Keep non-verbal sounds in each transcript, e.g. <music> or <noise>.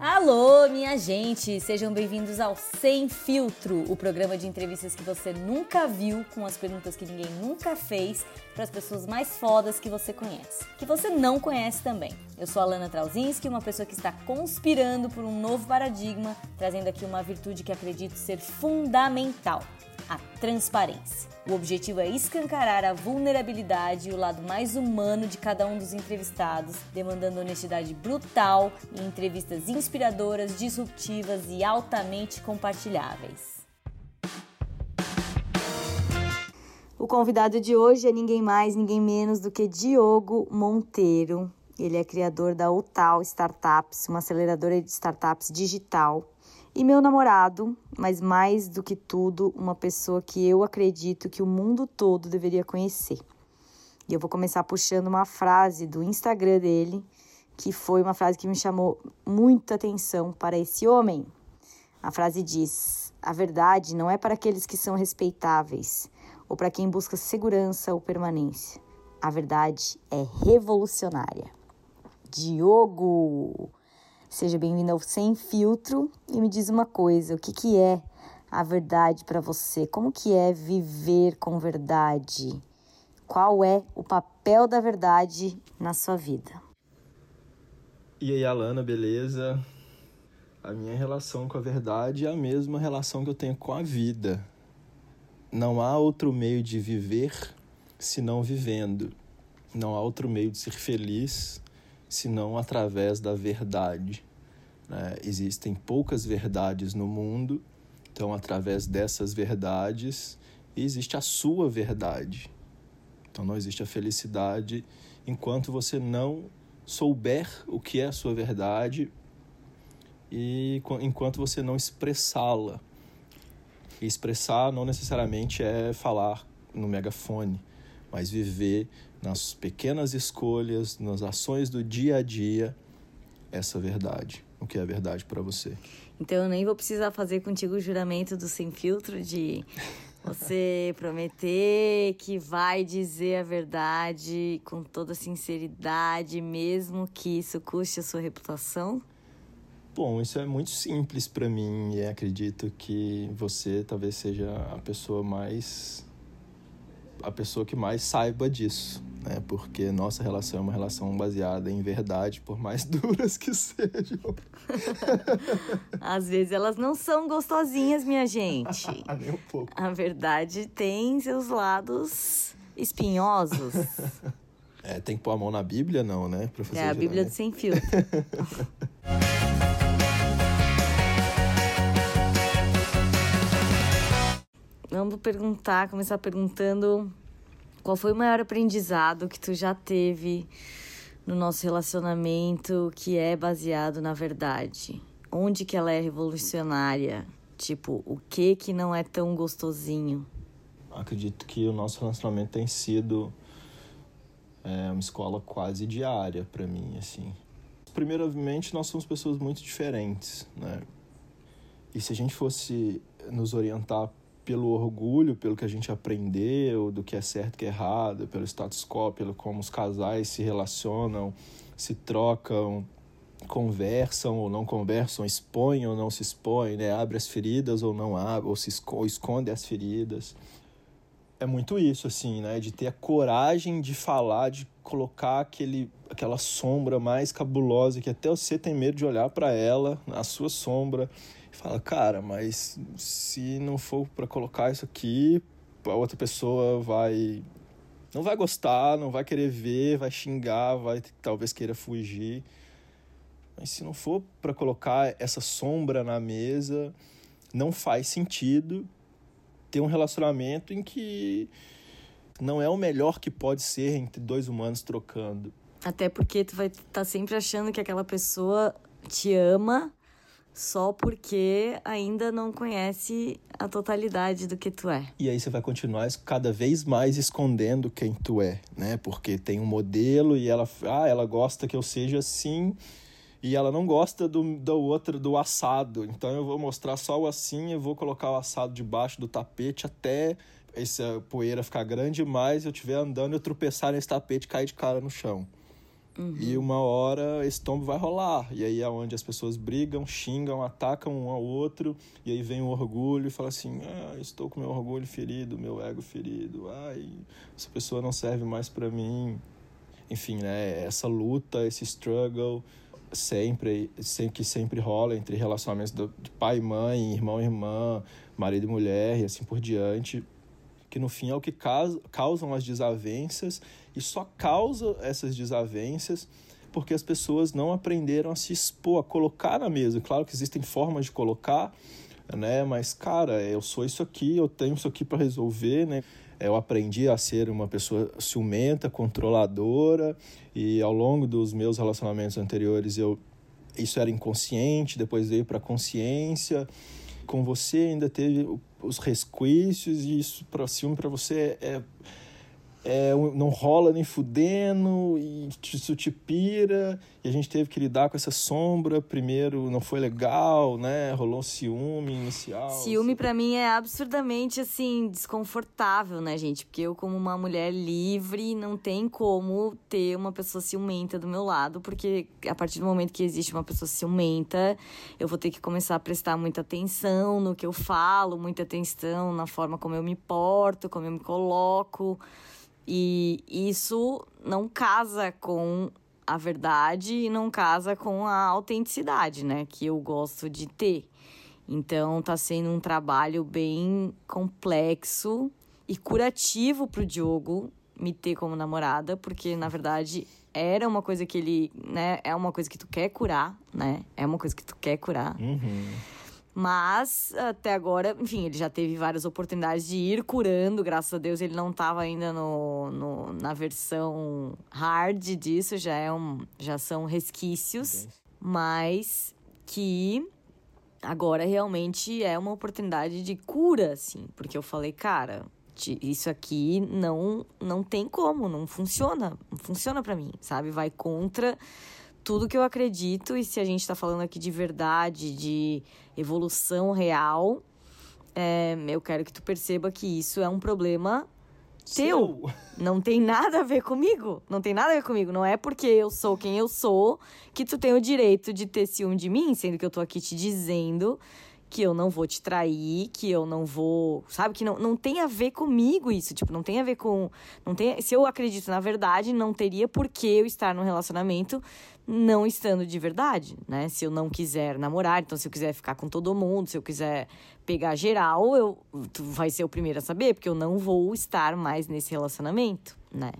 Alô, minha gente! Sejam bem-vindos ao Sem Filtro, o programa de entrevistas que você nunca viu, com as perguntas que ninguém nunca fez, para as pessoas mais fodas que você conhece. Que você não conhece também. Eu sou a Lana Trauzinski, uma pessoa que está conspirando por um novo paradigma, trazendo aqui uma virtude que acredito ser fundamental: a transparência. O objetivo é escancarar a vulnerabilidade e o lado mais humano de cada um dos entrevistados, demandando honestidade brutal e entrevistas inspiradoras, disruptivas e altamente compartilháveis. O convidado de hoje é ninguém mais, ninguém menos do que Diogo Monteiro. Ele é criador da Utal Startups, uma aceleradora de startups digital e meu namorado, mas mais do que tudo, uma pessoa que eu acredito que o mundo todo deveria conhecer. E eu vou começar puxando uma frase do Instagram dele, que foi uma frase que me chamou muita atenção para esse homem. A frase diz: A verdade não é para aqueles que são respeitáveis ou para quem busca segurança ou permanência. A verdade é revolucionária. Diogo! Seja bem-vindo ao Sem Filtro e me diz uma coisa, o que, que é a verdade para você? Como que é viver com verdade? Qual é o papel da verdade na sua vida? E aí, Alana, beleza? A minha relação com a verdade é a mesma relação que eu tenho com a vida. Não há outro meio de viver senão vivendo. Não há outro meio de ser feliz senão através da verdade. Né? Existem poucas verdades no mundo, então, através dessas verdades, existe a sua verdade. Então, não existe a felicidade enquanto você não souber o que é a sua verdade e enquanto você não expressá-la. E expressar não necessariamente é falar no megafone, mas viver nas pequenas escolhas, nas ações do dia a dia, essa verdade, o que é a verdade para você. Então eu nem vou precisar fazer contigo o juramento do sem filtro de você <laughs> prometer que vai dizer a verdade com toda sinceridade, mesmo que isso custe a sua reputação? Bom, isso é muito simples para mim e acredito que você talvez seja a pessoa mais a pessoa que mais saiba disso né? Porque nossa relação é uma relação baseada em verdade, por mais <laughs> duras que sejam. <laughs> Às vezes elas não são gostosinhas, minha gente. <laughs> Nem um pouco. A verdade tem seus lados espinhosos. É, tem que pôr a mão na Bíblia, não, né? é a Bíblia do sem filtro. Vamos perguntar, começar perguntando qual foi o maior aprendizado que tu já teve no nosso relacionamento que é baseado na verdade? Onde que ela é revolucionária? Tipo, o que que não é tão gostosinho? Acredito que o nosso relacionamento tem sido é, uma escola quase diária para mim, assim. Primeiramente, nós somos pessoas muito diferentes, né? E se a gente fosse nos orientar pelo orgulho, pelo que a gente aprendeu, do que é certo e que é errado, pelo status quo, pelo como os casais se relacionam, se trocam, conversam ou não conversam, expõem ou não se expõem, né? abre as feridas ou não abre, ou, se ou esconde as feridas. É muito isso, assim, né? De ter a coragem de falar, de colocar aquele, aquela sombra mais cabulosa que até você tem medo de olhar para ela, a sua sombra, fala, cara, mas se não for para colocar isso aqui, a outra pessoa vai não vai gostar, não vai querer ver, vai xingar, vai talvez queira fugir. Mas se não for para colocar essa sombra na mesa, não faz sentido ter um relacionamento em que não é o melhor que pode ser entre dois humanos trocando. Até porque tu vai estar tá sempre achando que aquela pessoa te ama só porque ainda não conhece a totalidade do que tu é. E aí você vai continuar cada vez mais escondendo quem tu é, né? Porque tem um modelo e ela, ah, ela gosta que eu seja assim e ela não gosta do, do outro, do assado. Então eu vou mostrar só o assim, eu vou colocar o assado debaixo do tapete até essa poeira ficar grande demais, eu estiver andando e eu tropeçar nesse tapete e cair de cara no chão. Uhum. E uma hora esse tombo vai rolar. E aí é onde as pessoas brigam, xingam, atacam um ao outro. E aí vem o orgulho e fala assim: ah, estou com meu orgulho ferido, meu ego ferido. Ai, essa pessoa não serve mais para mim. Enfim, né? Essa luta, esse struggle sempre, sempre que sempre rola entre relacionamentos de pai e mãe, irmão e irmã, marido e mulher e assim por diante que no fim é o que causam as desavenças e só causa essas desavenças porque as pessoas não aprenderam a se expor, a colocar na mesa. Claro que existem formas de colocar, né? Mas cara, eu sou isso aqui, eu tenho isso aqui para resolver, né? Eu aprendi a ser uma pessoa ciumenta, controladora e ao longo dos meus relacionamentos anteriores eu isso era inconsciente, depois veio para consciência. Com você ainda teve os resquícios e isso para ciúme para você é é, não rola nem fudendo, e isso te pira, e a gente teve que lidar com essa sombra. Primeiro não foi legal, né? Rolou ciúme inicial. Ciúme para mim é absurdamente assim desconfortável, né, gente? Porque eu como uma mulher livre não tem como ter uma pessoa ciumenta do meu lado, porque a partir do momento que existe uma pessoa ciumenta, eu vou ter que começar a prestar muita atenção no que eu falo, muita atenção na forma como eu me porto, como eu me coloco. E isso não casa com a verdade e não casa com a autenticidade, né? Que eu gosto de ter. Então tá sendo um trabalho bem complexo e curativo pro Diogo me ter como namorada, porque na verdade era uma coisa que ele, né, é uma coisa que tu quer curar, né? É uma coisa que tu quer curar. Uhum. Mas até agora, enfim, ele já teve várias oportunidades de ir curando, graças a Deus ele não estava ainda no, no, na versão hard disso, já, é um, já são resquícios, mas que agora realmente é uma oportunidade de cura, assim, porque eu falei, cara, isso aqui não não tem como, não funciona, não funciona para mim, sabe? Vai contra tudo que eu acredito, e se a gente está falando aqui de verdade, de evolução real, é, eu quero que tu perceba que isso é um problema teu. <laughs> Não tem nada a ver comigo. Não tem nada a ver comigo. Não é porque eu sou quem eu sou que tu tem o direito de ter ciúme de mim, sendo que eu tô aqui te dizendo que eu não vou te trair, que eu não vou, sabe, que não, não tem a ver comigo isso, tipo, não tem a ver com, não tem, se eu acredito na verdade, não teria por que eu estar num relacionamento não estando de verdade, né? Se eu não quiser namorar, então se eu quiser ficar com todo mundo, se eu quiser pegar geral, eu tu vai ser o primeiro a saber, porque eu não vou estar mais nesse relacionamento, né?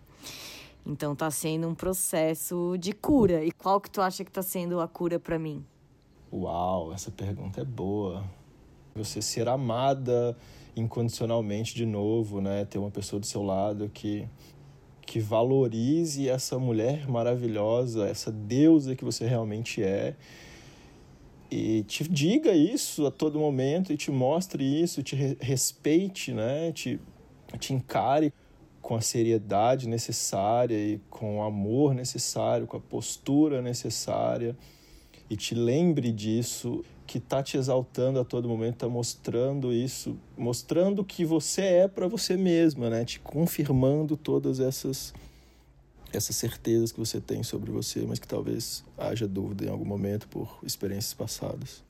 Então tá sendo um processo de cura. E qual que tu acha que tá sendo a cura para mim? Uau, essa pergunta é boa. Você ser amada incondicionalmente de novo, né? Ter uma pessoa do seu lado que que valorize essa mulher maravilhosa, essa deusa que você realmente é. E te diga isso a todo momento e te mostre isso, te respeite, né? Te, te encare com a seriedade necessária e com o amor necessário, com a postura necessária e te lembre disso, que está te exaltando a todo momento, está mostrando isso, mostrando que você é para você mesma, né? Te confirmando todas essas essas certezas que você tem sobre você, mas que talvez haja dúvida em algum momento por experiências passadas.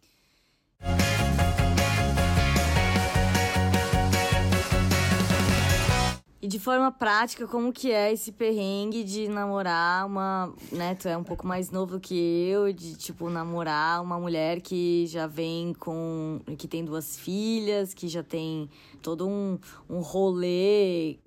E de forma prática, como que é esse perrengue de namorar uma, né, tu é um pouco mais novo que eu, de tipo namorar uma mulher que já vem com que tem duas filhas, que já tem todo um, um rolê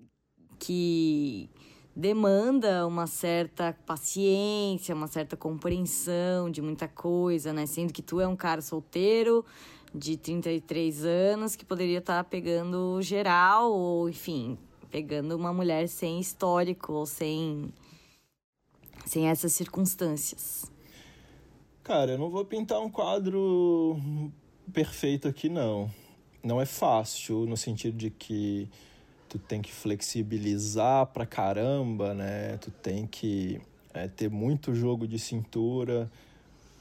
que demanda uma certa paciência, uma certa compreensão de muita coisa, né? Sendo que tu é um cara solteiro de 33 anos que poderia estar tá pegando geral ou enfim, pegando uma mulher sem histórico ou sem sem essas circunstâncias. Cara, eu não vou pintar um quadro perfeito aqui não. Não é fácil no sentido de que tu tem que flexibilizar pra caramba, né? Tu tem que é, ter muito jogo de cintura.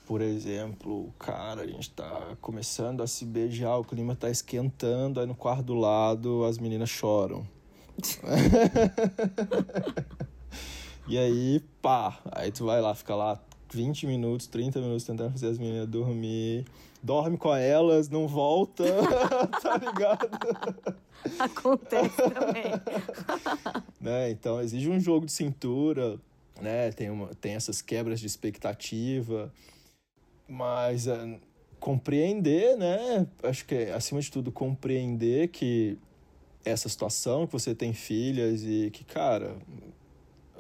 Por exemplo, cara, a gente tá começando a se beijar, o clima tá esquentando, aí no quarto do lado as meninas choram. <laughs> E aí, pá, aí tu vai lá, fica lá 20 minutos, 30 minutos tentando fazer as meninas dormir. Dorme com elas, não volta, <laughs> tá ligado? Acontece também. <laughs> né? Então exige um jogo de cintura, né? Tem, uma, tem essas quebras de expectativa. Mas é, compreender, né? Acho que é, acima de tudo, compreender que essa situação, que você tem filhas e que, cara,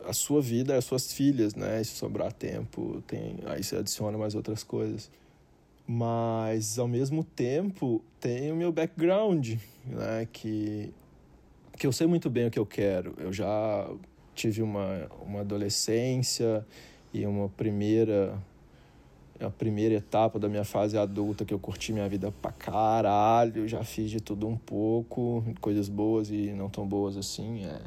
a sua vida é as suas filhas, né? Se sobrar tempo, tem, aí você adiciona mais outras coisas. Mas, ao mesmo tempo, tem o meu background, né? Que, que eu sei muito bem o que eu quero. Eu já tive uma, uma adolescência e uma primeira a primeira etapa da minha fase adulta que eu curti minha vida pra caralho, já fiz de tudo um pouco, coisas boas e não tão boas assim, é.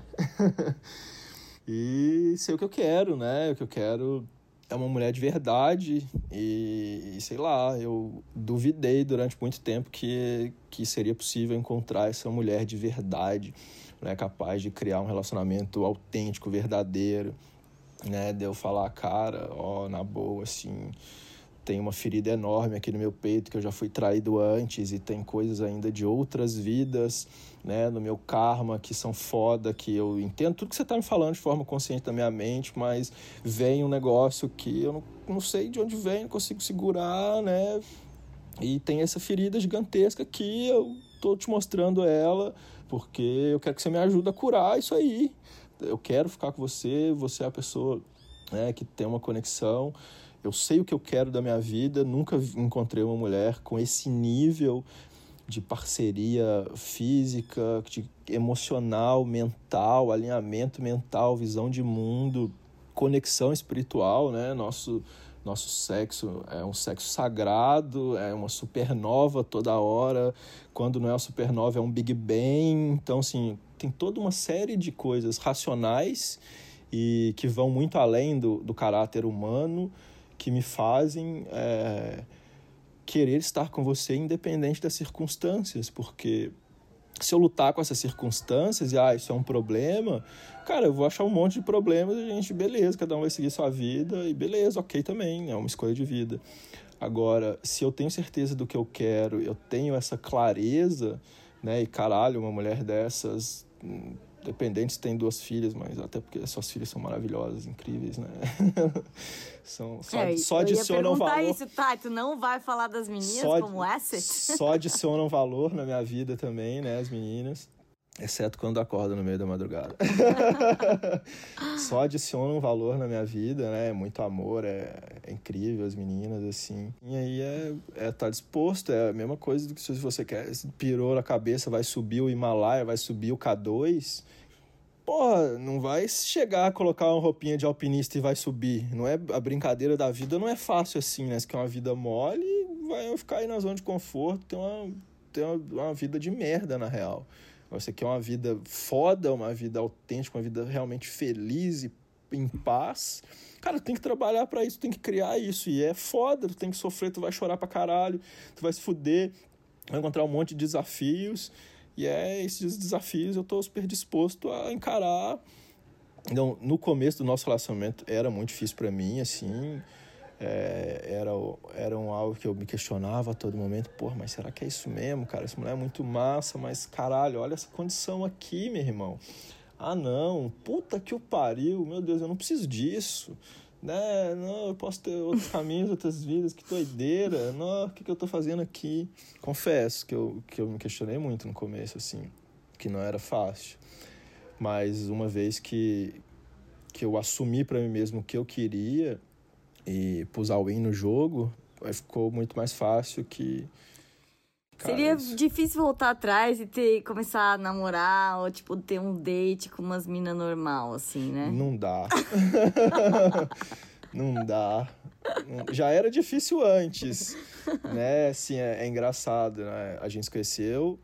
<laughs> e sei o que eu quero, né? O que eu quero é uma mulher de verdade e, e, sei lá, eu duvidei durante muito tempo que, que seria possível encontrar essa mulher de verdade, né, capaz de criar um relacionamento autêntico, verdadeiro, né, de eu falar, cara, ó, na boa, assim, tem uma ferida enorme aqui no meu peito que eu já fui traído antes e tem coisas ainda de outras vidas, né, no meu karma que são foda, que eu entendo tudo que você está me falando de forma consciente da minha mente, mas vem um negócio que eu não, não sei de onde vem, não consigo segurar, né? E tem essa ferida gigantesca que eu tô te mostrando ela, porque eu quero que você me ajude a curar isso aí. Eu quero ficar com você, você é a pessoa né, que tem uma conexão eu sei o que eu quero da minha vida, nunca encontrei uma mulher com esse nível de parceria física, de emocional, mental, alinhamento mental, visão de mundo, conexão espiritual, né? Nosso nosso sexo é um sexo sagrado, é uma supernova toda hora. Quando não é uma supernova, é um Big Bang. Então, assim, tem toda uma série de coisas racionais e que vão muito além do, do caráter humano que me fazem é, querer estar com você independente das circunstâncias, porque se eu lutar com essas circunstâncias e ah, isso é um problema, cara, eu vou achar um monte de problemas e a gente, beleza, cada um vai seguir sua vida e beleza, ok também, é uma escolha de vida. Agora, se eu tenho certeza do que eu quero, eu tenho essa clareza, né, e caralho, uma mulher dessas dependentes têm duas filhas, mas até porque suas filhas são maravilhosas, incríveis, né? <laughs> são, só, é, só adicionam valor. isso, tá? Tu não vai falar das meninas só, como asset? Só <laughs> adicionam valor na minha vida também, né? As meninas. Exceto quando acordo no meio da madrugada. <laughs> Só adiciona um valor na minha vida, né? Muito amor, é, é, incrível, as meninas, assim. E aí é, é tá disposto, é a mesma coisa do que se você quer, pirou na cabeça, vai subir o Himalaia, vai subir o K2. Porra, não vai chegar a colocar uma roupinha de alpinista e vai subir. Não é a brincadeira da vida não é fácil assim, né? Se quer uma vida mole, vai ficar aí na zona de conforto, tem uma, tem uma, uma vida de merda na real. Você quer uma vida foda, uma vida autêntica, uma vida realmente feliz e em paz. Cara, tem que trabalhar para isso, tem que criar isso. E é foda, tu tem que sofrer, tu vai chorar pra caralho, tu vai se fuder, vai encontrar um monte de desafios. E é esses desafios eu tô super disposto a encarar. Então, no começo do nosso relacionamento era muito difícil para mim, assim é, era, um algo que eu me questionava a todo momento, pô, mas será que é isso mesmo, cara? Essa mulher é muito massa, mas caralho, olha essa condição aqui, meu irmão. Ah, não, puta que o pariu, meu Deus, eu não preciso disso. Né? Não, eu posso ter outros caminhos, outras vidas, que doideira. Não, o que, que eu tô fazendo aqui? Confesso que eu, que eu me questionei muito no começo, assim, que não era fácil. Mas uma vez que, que eu assumi para mim mesmo o que eu queria, e pus a win no jogo, aí ficou muito mais fácil que. Cara, Seria isso... difícil voltar atrás e ter começar a namorar ou tipo ter um date com umas minas normal assim, né? Não dá. <laughs> Não dá. Já era difícil antes, né? Assim, é, é engraçado, né? A gente se conheceu,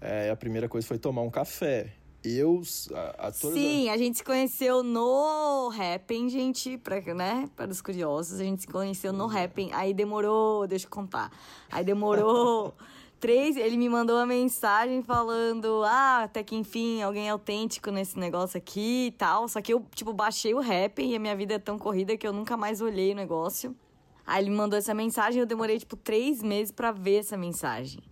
é, a primeira coisa foi tomar um café eu, a, a Sim, a gente se conheceu no Happn, gente, pra, né, para os curiosos, a gente se conheceu no Happn, aí demorou, deixa eu contar, aí demorou <laughs> três, ele me mandou uma mensagem falando: Ah, até que enfim, alguém autêntico nesse negócio aqui e tal. Só que eu, tipo, baixei o rap e a minha vida é tão corrida que eu nunca mais olhei o negócio. Aí ele me mandou essa mensagem e eu demorei, tipo, três meses para ver essa mensagem.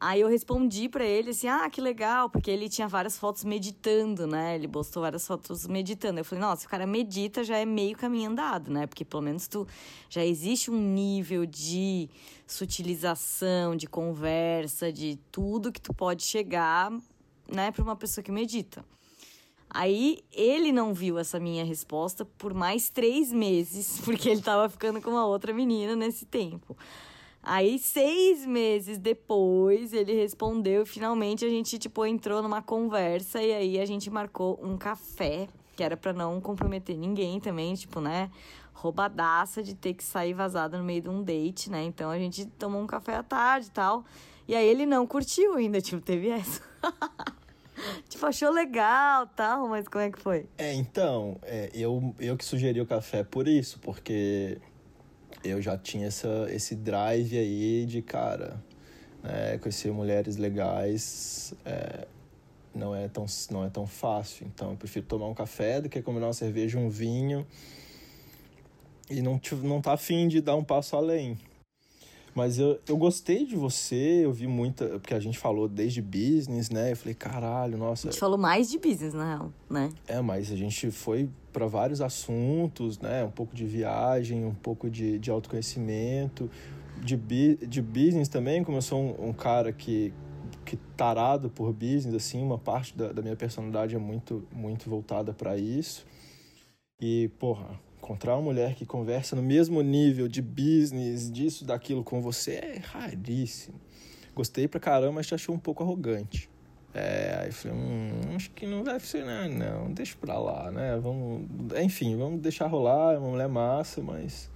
Aí eu respondi para ele assim: "Ah, que legal", porque ele tinha várias fotos meditando, né? Ele postou várias fotos meditando. Eu falei: "Nossa, o cara medita já é meio caminho andado, né? Porque pelo menos tu já existe um nível de sutilização, de conversa, de tudo que tu pode chegar, né, para uma pessoa que medita". Aí ele não viu essa minha resposta por mais três meses, <laughs> porque ele tava ficando com uma outra menina nesse tempo. Aí, seis meses depois, ele respondeu finalmente a gente, tipo, entrou numa conversa e aí a gente marcou um café, que era para não comprometer ninguém também, tipo, né? Roubadaça de ter que sair vazada no meio de um date, né? Então a gente tomou um café à tarde e tal. E aí ele não curtiu ainda, <laughs> tipo, teve essa. <laughs> tipo, achou legal tal, mas como é que foi? É, então, é, eu, eu que sugeri o café por isso, porque eu já tinha essa, esse drive aí de, cara, né, conhecer mulheres legais é, não, é tão, não é tão fácil. Então, eu prefiro tomar um café do que combinar uma cerveja, um vinho e não, não tá afim de dar um passo além. Mas eu, eu gostei de você, eu vi muita. Porque a gente falou desde business, né? Eu falei, caralho, nossa. A gente falou mais de business, na real, né? É, mas a gente foi para vários assuntos, né? Um pouco de viagem, um pouco de, de autoconhecimento, de, de business também, como eu sou um, um cara que, que tarado por business, assim, uma parte da, da minha personalidade é muito, muito voltada para isso. E, porra, encontrar uma mulher que conversa no mesmo nível de business, disso, daquilo com você é raríssimo. Gostei pra caramba, mas te achou um pouco arrogante. É, aí falei, hum, acho que não vai funcionar, não, deixa pra lá, né? Vamos, enfim, vamos deixar rolar, é uma mulher massa, mas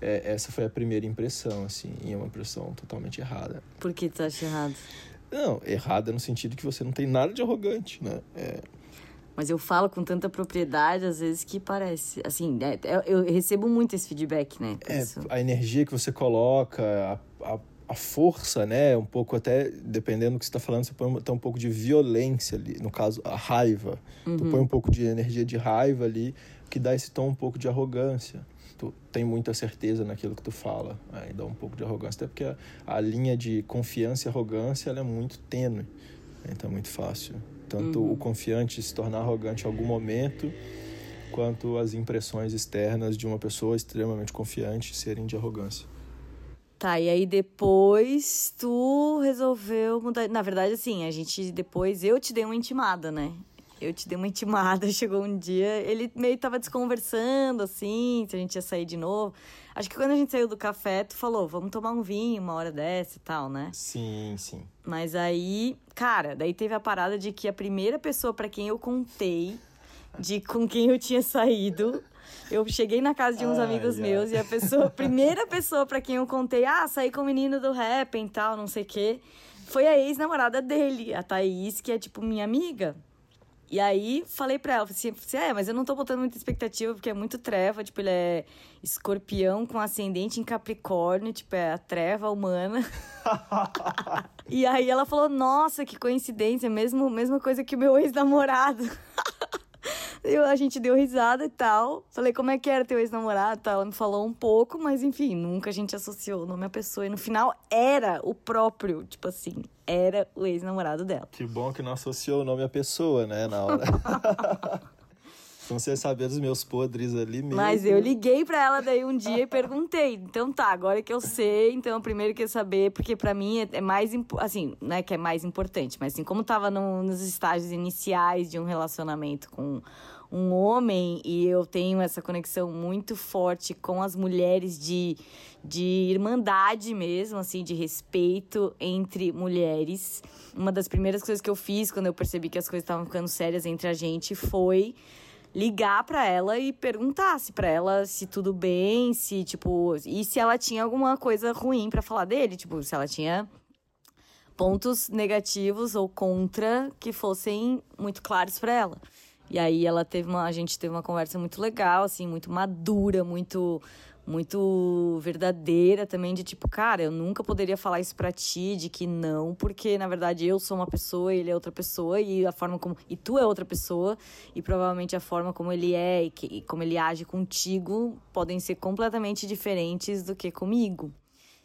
é, essa foi a primeira impressão, assim, e é uma impressão totalmente errada. Por que tu acha errado? Não, errada no sentido que você não tem nada de arrogante, né? É, mas eu falo com tanta propriedade, às vezes, que parece. Assim, é, é eu recebo muito esse feedback, né? É, a energia que você coloca, a, a, a, força, né? Um pouco até, dependendo do que você está falando, você põe até um pouco de violência ali. No caso, a raiva. Uhum. Tu põe um pouco de energia de raiva ali, que dá esse tom um pouco de arrogância. Tu tem muita certeza naquilo que tu fala. Aí dá um pouco de arrogância. Até porque a, a linha de confiança e arrogância ela é muito tênue. Então é muito fácil tanto uhum. o confiante se tornar arrogante em algum momento, quanto as impressões externas de uma pessoa extremamente confiante serem de arrogância. Tá, e aí depois tu resolveu mudar. Na verdade, assim, a gente depois eu te dei uma intimada, né? Eu te dei uma intimada, <laughs> chegou um dia, ele meio tava desconversando, assim, se a gente ia sair de novo. Acho que quando a gente saiu do café, tu falou, vamos tomar um vinho uma hora dessa e tal, né? Sim, sim. Mas aí, cara, daí teve a parada de que a primeira pessoa para quem eu contei de com quem eu tinha saído eu cheguei na casa de uns ai, amigos ai. meus e a pessoa, a primeira pessoa para quem eu contei, ah, saí com o menino do rap e tal, não sei o quê, foi a ex-namorada dele, a Thaís, que é tipo minha amiga. E aí falei pra ela, assim, é, mas eu não tô botando muita expectativa, porque é muito treva, tipo, ele é escorpião com ascendente em Capricórnio, tipo, é a treva humana. <laughs> e aí ela falou, nossa, que coincidência, mesmo, mesma coisa que o meu ex-namorado. <laughs> <laughs> Eu, a gente deu risada e tal. Falei, como é que era teu ex-namorado tal. Ela me falou um pouco, mas enfim, nunca a gente associou o nome à pessoa. E no final era o próprio, tipo assim, era o ex-namorado dela. Que bom que não associou o nome à pessoa, né, na hora. <laughs> Então você saber dos meus podres ali mesmo. Mas eu liguei para ela daí um dia e perguntei. Então tá, agora que eu sei, então primeiro que eu saber, porque para mim é, é, mais assim, não é que é mais importante, mas assim, como tava no, nos estágios iniciais de um relacionamento com um homem e eu tenho essa conexão muito forte com as mulheres de, de irmandade mesmo, assim, de respeito entre mulheres. Uma das primeiras coisas que eu fiz quando eu percebi que as coisas estavam ficando sérias entre a gente foi ligar para ela e perguntasse para ela se tudo bem, se tipo, e se ela tinha alguma coisa ruim para falar dele, tipo, se ela tinha pontos negativos ou contra que fossem muito claros para ela. E aí ela teve uma, a gente teve uma conversa muito legal, assim, muito madura, muito muito verdadeira também de tipo, cara, eu nunca poderia falar isso para ti de que não, porque na verdade eu sou uma pessoa, ele é outra pessoa e a forma como e tu é outra pessoa e provavelmente a forma como ele é e, que, e como ele age contigo podem ser completamente diferentes do que comigo.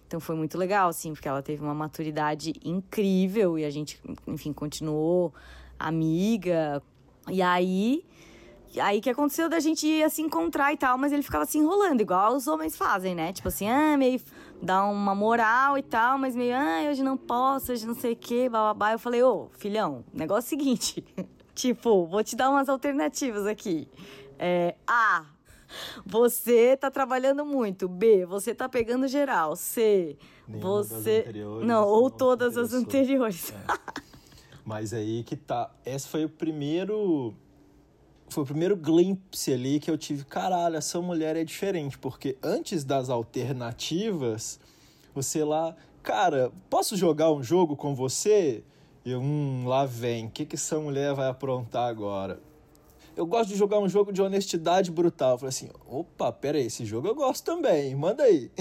Então foi muito legal, assim, porque ela teve uma maturidade incrível e a gente, enfim, continuou amiga. E aí aí que aconteceu da gente ia se encontrar e tal, mas ele ficava se enrolando, igual os homens fazem, né? Tipo assim, ah, meio dá uma moral e tal, mas meio, ah, hoje não posso, hoje não sei o quê, bababá. Eu falei, ô, filhão, negócio é o seguinte, <laughs> tipo, vou te dar umas alternativas aqui. É, A, você tá trabalhando muito. B, você tá pegando geral. C, Nenhuma você. Não, ou todas as anteriores. É. Mas aí que tá. Esse foi o primeiro foi o primeiro glimpse ali que eu tive, caralho, essa mulher é diferente, porque antes das alternativas, você lá, cara, posso jogar um jogo com você? E hum, lá vem, o que, que essa mulher vai aprontar agora? Eu gosto de jogar um jogo de honestidade brutal. Eu falei assim, opa, pera aí, esse jogo eu gosto também, manda aí.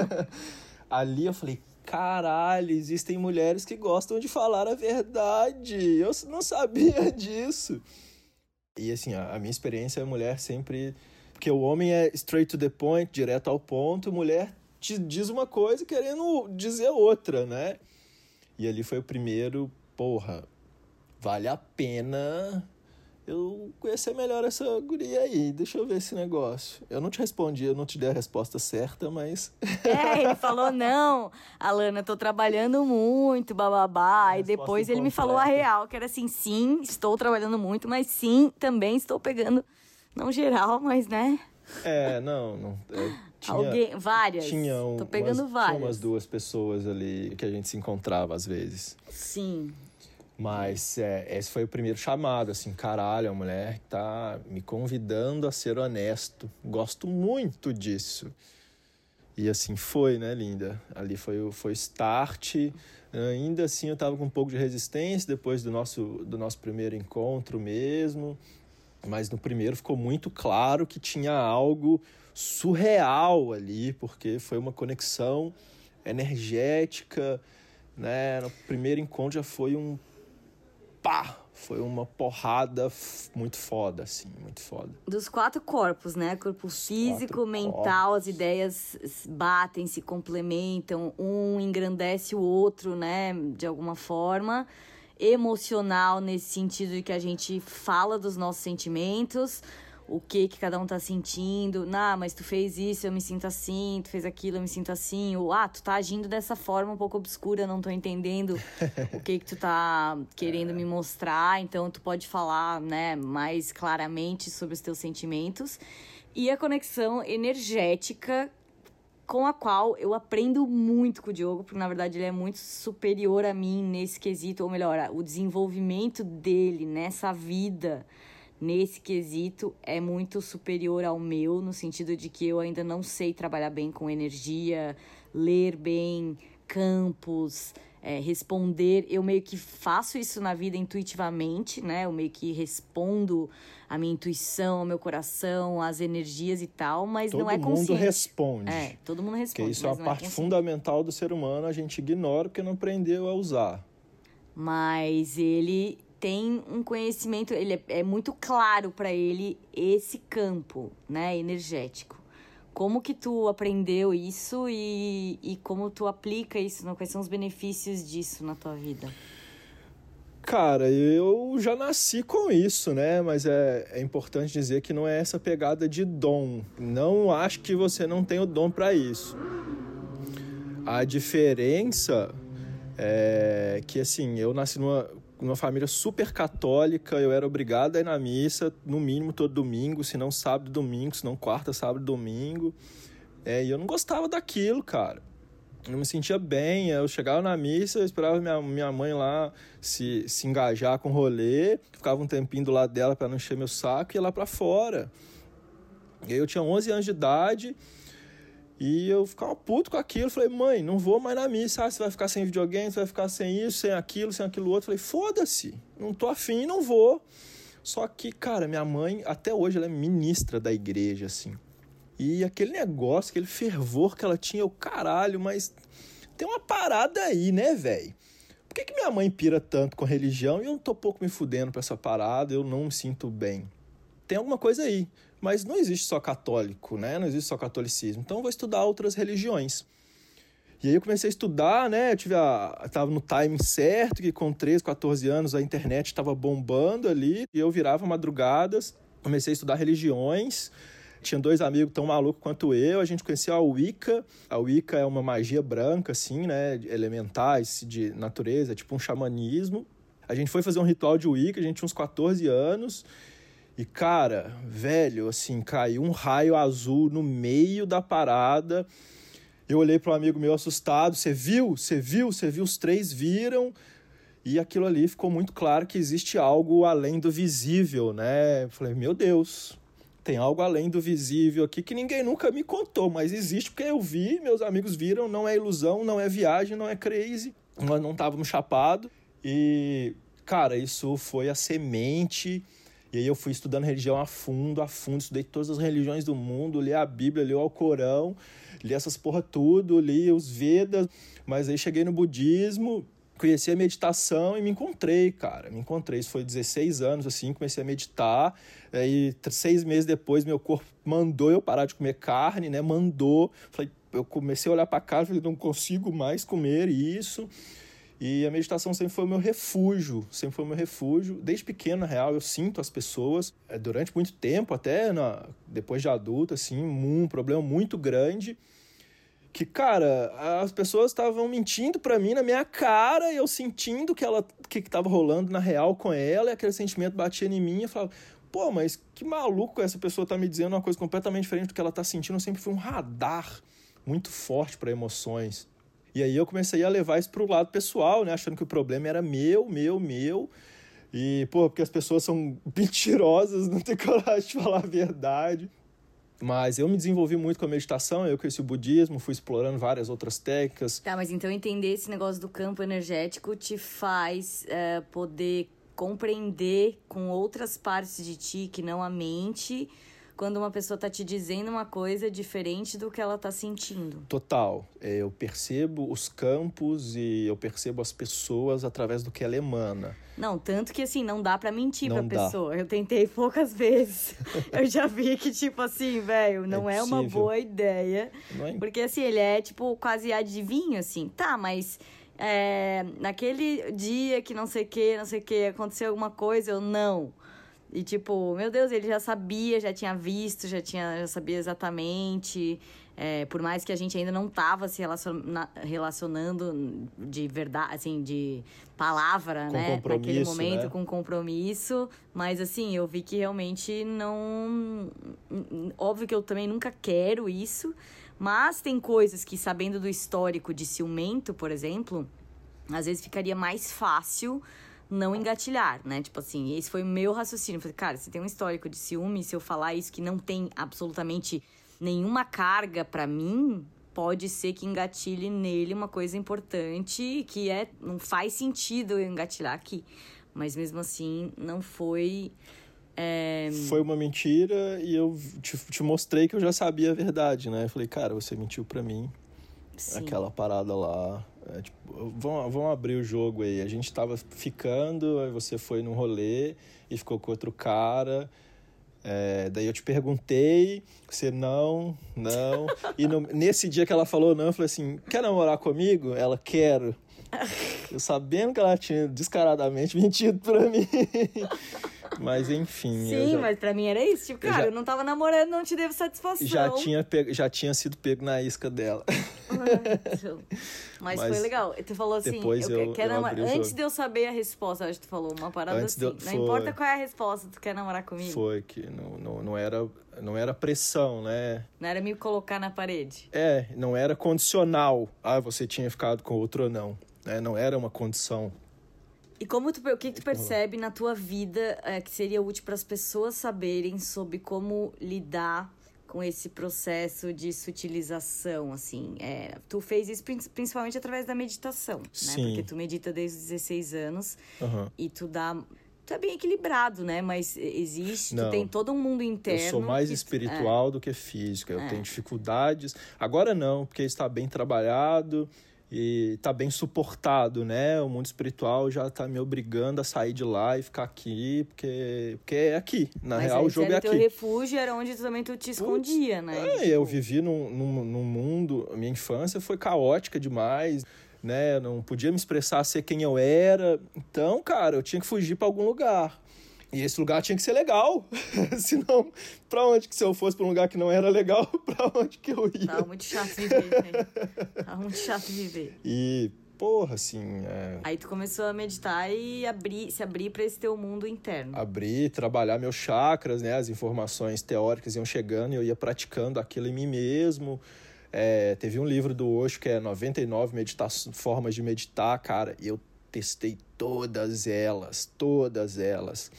<laughs> ali eu falei, caralho, existem mulheres que gostam de falar a verdade. Eu não sabia <laughs> disso. E assim, a, minha experiência é mulher sempre. Porque o homem é straight to the point, direto ao ponto, mulher te diz uma coisa querendo dizer outra, né? E ali foi o primeiro, porra, vale a pena eu conhecer melhor essa guria aí. Deixa eu ver esse negócio. Eu não te respondi, eu não te dei a resposta certa, mas. <laughs> É, ele falou: não, Alana, tô trabalhando muito, bababá. E depois ele me falou a real, que era assim: sim, estou trabalhando muito, mas sim, também estou pegando, não geral, mas né? É, não, não. É, tinha, Alguém, várias. Tinha um, Tô pegando umas, várias. Tinha umas duas pessoas ali que a gente se encontrava às vezes. Sim. Mas é, esse foi o primeiro chamado, assim, caralho, a mulher tá me convidando a ser honesto. Gosto muito disso. E assim foi, né, linda? Ali foi o foi start. Ainda assim eu tava com um pouco de resistência depois do nosso, do nosso primeiro encontro mesmo. Mas no primeiro ficou muito claro que tinha algo surreal ali, porque foi uma conexão energética, né? No primeiro encontro já foi um pá! Foi uma porrada muito foda, assim, muito foda. Dos quatro corpos, né? Corpo físico, mental, corpos. as ideias batem, se complementam, um engrandece o outro, né? De alguma forma. Emocional, nesse sentido de que a gente fala dos nossos sentimentos o que que cada um tá sentindo. Nah, mas tu fez isso, eu me sinto assim, tu fez aquilo, eu me sinto assim. Ou, ah, tu tá agindo dessa forma um pouco obscura, não tô entendendo <laughs> o que que tu tá querendo me mostrar. Então, tu pode falar, né, mais claramente sobre os teus sentimentos. E a conexão energética com a qual eu aprendo muito com o Diogo, porque na verdade ele é muito superior a mim nesse quesito, ou melhor, o desenvolvimento dele nessa vida nesse quesito é muito superior ao meu, no sentido de que eu ainda não sei trabalhar bem com energia, ler bem campos, é, responder. Eu meio que faço isso na vida intuitivamente, né? Eu meio que respondo a minha intuição, ao meu coração, as energias e tal, mas todo não é consciente. Todo mundo responde. É, todo mundo responde. Porque isso é uma parte é fundamental do ser humano, a gente ignora porque não aprendeu a usar. Mas ele tem um conhecimento, ele é, é muito claro para ele esse campo, né, energético. Como que tu aprendeu isso e, e como tu aplica isso? Né? Quais são os benefícios disso na tua vida? Cara, eu já nasci com isso, né? Mas é, é importante dizer que não é essa pegada de dom. Não acho que você não tem o dom para isso. A diferença é que, assim, eu nasci numa numa família super católica, eu era obrigado a ir na missa, no mínimo todo domingo, se não sábado domingo, se não quarta, sábado domingo. É, e eu não gostava daquilo, cara. Eu me sentia bem, eu chegava na missa, eu esperava minha, minha mãe lá se, se engajar com o rolê, ficava um tempinho do lado dela para não encher meu saco e ia lá para fora. E aí eu tinha 11 anos de idade, e eu ficava puto com aquilo. Falei, mãe, não vou mais na missa. Ah, você vai ficar sem videogame, você vai ficar sem isso, sem aquilo, sem aquilo outro. Falei, foda-se, não tô afim, não vou. Só que, cara, minha mãe, até hoje, ela é ministra da igreja, assim. E aquele negócio, aquele fervor que ela tinha, o caralho, mas tem uma parada aí, né, velho? Por que, que minha mãe pira tanto com religião e eu não tô pouco me fudendo pra essa parada, eu não me sinto bem? Tem alguma coisa aí. Mas não existe só católico, né? Não existe só catolicismo. Então eu vou estudar outras religiões. E aí eu comecei a estudar, né? Eu tive a, tava no timing certo, que com 13, 14 anos a internet estava bombando ali. E eu virava madrugadas, comecei a estudar religiões. Tinha dois amigos tão malucos quanto eu, a gente conhecia a Wicca. A Wicca é uma magia branca, assim, né? Elementais, de natureza, tipo um xamanismo. A gente foi fazer um ritual de Wicca, a gente tinha uns 14 anos. E, cara, velho, assim, caiu um raio azul no meio da parada. Eu olhei para um amigo meu assustado. Você viu? Você viu? Você viu? Os três viram. E aquilo ali ficou muito claro que existe algo além do visível, né? Eu falei, meu Deus, tem algo além do visível aqui que ninguém nunca me contou, mas existe porque eu vi, meus amigos viram, não é ilusão, não é viagem, não é crazy. Nós não estávamos chapado. E, cara, isso foi a semente e aí eu fui estudando religião a fundo, a fundo, estudei todas as religiões do mundo, li a Bíblia, li o Alcorão, li essas porra tudo, li os Vedas, mas aí cheguei no budismo, conheci a meditação e me encontrei, cara. Me encontrei. Isso foi 16 anos, assim, comecei a meditar. Aí, seis meses depois, meu corpo mandou eu parar de comer carne, né? Mandou. Falei, eu comecei a olhar para cá, falei, não consigo mais comer isso. E a meditação sempre foi o meu refúgio, sempre foi o meu refúgio. Desde pequeno, na real, eu sinto as pessoas, é, durante muito tempo, até na, depois de adulto, assim, um problema muito grande. Que, cara, as pessoas estavam mentindo para mim na minha cara, e eu sentindo que ela que estava rolando na real com ela, e aquele sentimento batia em mim, eu falava, pô, mas que maluco essa pessoa tá me dizendo uma coisa completamente diferente do que ela tá sentindo. Eu sempre fui um radar muito forte para emoções. E aí eu comecei a levar isso pro lado pessoal, né? Achando que o problema era meu, meu, meu. E, pô, porque as pessoas são <laughs> mentirosas, não tem coragem de falar a verdade. Mas eu me desenvolvi muito com a meditação, eu conheci o budismo, fui explorando várias outras técnicas. Tá, mas então entender esse negócio do campo energético te faz é, poder compreender com outras partes de ti, que não a mente, quando uma pessoa tá te dizendo uma coisa diferente do que ela tá sentindo. Total. É, eu percebo os campos e eu percebo as pessoas através do que ela emana. Não, tanto que assim, não dá para mentir não pra dá. pessoa. Eu tentei <laughs> poucas vezes. eu já vi que, tipo assim, velho, não é, é uma boa ideia. É... Porque assim, ele é, tipo, quase adivinho, assim. Tá, mas. É, naquele dia que não sei o que, não sei o que, aconteceu alguma coisa, eu não. E tipo, meu Deus, ele já sabia, já tinha visto, já tinha, já sabia exatamente. É, por mais que a gente ainda não tava se relaciona relacionando de verdade, assim, de palavra, com né? Naquele momento, né? com compromisso. Mas assim, eu vi que realmente não. Óbvio que eu também nunca quero isso. Mas tem coisas que, sabendo do histórico de ciumento, por exemplo, às vezes ficaria mais fácil não engatilhar, né? Tipo assim, esse foi o meu raciocínio. falei, cara, se tem um histórico de ciúme, se eu falar isso que não tem absolutamente nenhuma carga para mim, pode ser que engatilhe nele uma coisa importante que é não faz sentido eu engatilhar aqui. Mas mesmo assim, não foi. É... Foi uma mentira e eu te, te, mostrei que eu já sabia a verdade, né? Eu falei, cara, você mentiu para mim. Sim. Aquela parada lá é, tipo, vamos, vamos abrir o jogo aí. A gente tava ficando, aí você foi num rolê e ficou com outro cara. É, daí eu te perguntei, você não, não. E no, <laughs> nesse dia que ela falou não, eu falei assim: quer namorar comigo? Ela, quero. <laughs> Eu sabendo que ela tinha descaradamente <laughs> mentido pra mim. Mas enfim. Sim, já... mas pra mim era isso. Tipo, cara, eu, já... eu não tava namorando, não te devo satisfação. Já tinha, já tinha sido pego na isca dela. mas, mas, foi legal. Tu falou assim, depois eu, eu quero namorar. Antes de eu saber a resposta, acho que tu falou uma parada Antes assim. Não importa qual é a resposta, tu quer namorar comigo. Foi, que não, não, não, era, não era pressão, né? Não era me colocar na parede. É, não era condicional. Ah, você tinha ficado com outro ou não. Né? Não era uma condição. E como tu, o que tu percebe na tua vida é, que seria útil para as pessoas saberem sobre como lidar com esse processo de sutilização, assim? É, tu fez isso principalmente através da meditação, Sim. né? Porque tu medita desde os 16 anos uhum. e tu dá tu é bem equilibrado, né? Mas existe, Não, tu tem todo um mundo interno. Eu sou mais que, espiritual é. do que físico. Eu é. tenho dificuldades. Agora não, porque está bem trabalhado e está bem suportado, né? O mundo espiritual já está me obrigando a sair de lá e ficar aqui, porque, porque é aqui. Na Mas real, o jogo é aqui. teu refúgio era onde também tu te escondia, né? É, tipo... eu vivi num, num, num mundo... Minha infância foi caótica demais né? Não podia me expressar ser quem eu era. Então, cara, eu tinha que fugir para algum lugar. E esse lugar tinha que ser legal. <laughs> Senão, pra onde que se eu fosse pra um lugar que não era legal, <laughs> pra onde que eu ia? Tava muito chato viver, né? Tava muito chato viver. E, porra, assim. É... Aí tu começou a meditar e abrir, se abrir para esse teu mundo interno. Abrir, trabalhar meus chakras, né? As informações teóricas iam chegando e eu ia praticando aquilo em mim mesmo. É, teve um livro do Osho que é 99 medita formas de meditar, cara, e eu testei todas elas, todas elas.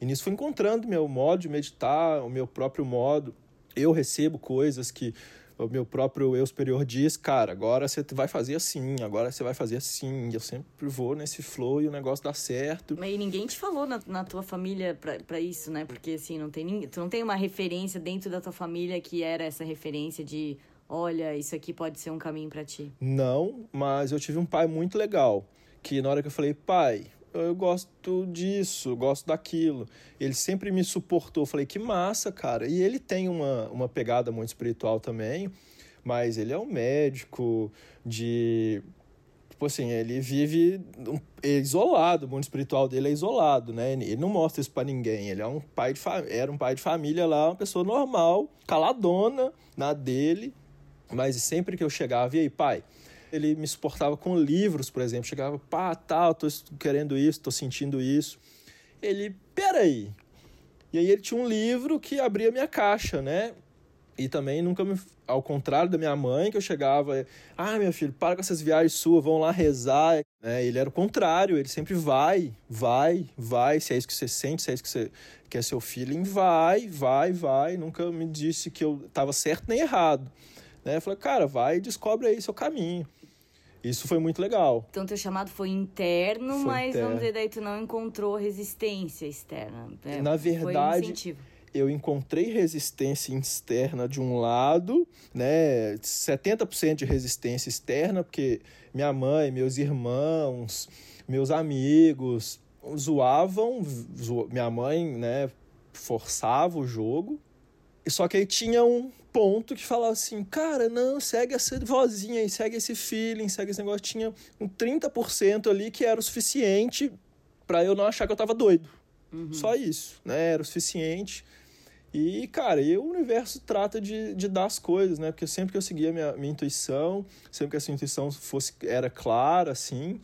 E nisso fui encontrando meu modo de meditar, o meu próprio modo. Eu recebo coisas que o meu próprio eu superior diz, cara, agora você vai fazer assim, agora você vai fazer assim. Eu sempre vou nesse flow e o negócio dá certo. Mas ninguém te falou na, na tua família para isso, né? Porque assim, não tem tu não tem uma referência dentro da tua família que era essa referência de olha, isso aqui pode ser um caminho para ti? Não, mas eu tive um pai muito legal, que na hora que eu falei, pai, eu gosto disso, gosto daquilo. Ele sempre me suportou. Eu falei, que massa, cara. E ele tem uma, uma pegada muito espiritual também, mas ele é um médico de. Tipo assim, ele vive isolado, o mundo espiritual dele é isolado, né? Ele não mostra isso para ninguém. Ele é um pai de era um pai de família lá, uma pessoa normal, caladona na dele, mas sempre que eu chegava, e aí, pai? Ele me suportava com livros, por exemplo. Chegava, pá, tal, tá, tô querendo isso, tô sentindo isso. Ele, peraí. E aí ele tinha um livro que abria minha caixa, né? E também nunca me. Ao contrário da minha mãe, que eu chegava, ah, meu filho, para com essas viagens suas, vão lá rezar. É, ele era o contrário, ele sempre vai, vai, vai. Se é isso que você sente, se é isso que, você, que é seu feeling, vai, vai, vai. Nunca me disse que eu estava certo nem errado. Né? Eu falei, cara, vai e descobre aí seu caminho. Isso foi muito legal. Então, teu chamado foi interno, foi mas interno. vamos dizer, daí tu não encontrou resistência externa. Né? Na verdade, um eu encontrei resistência externa de um lado, né? 70% de resistência externa, porque minha mãe, meus irmãos, meus amigos zoavam, zo... minha mãe, né, forçava o jogo. Só que aí tinha um ponto que falava assim, cara, não, segue essa vozinha aí, segue esse feeling, segue esse negócio. Tinha um 30% ali que era o suficiente para eu não achar que eu tava doido. Uhum. Só isso, né? Era o suficiente. E, cara, e o universo trata de, de dar as coisas, né? Porque sempre que eu seguia minha, minha intuição, sempre que essa intuição fosse, era clara, assim,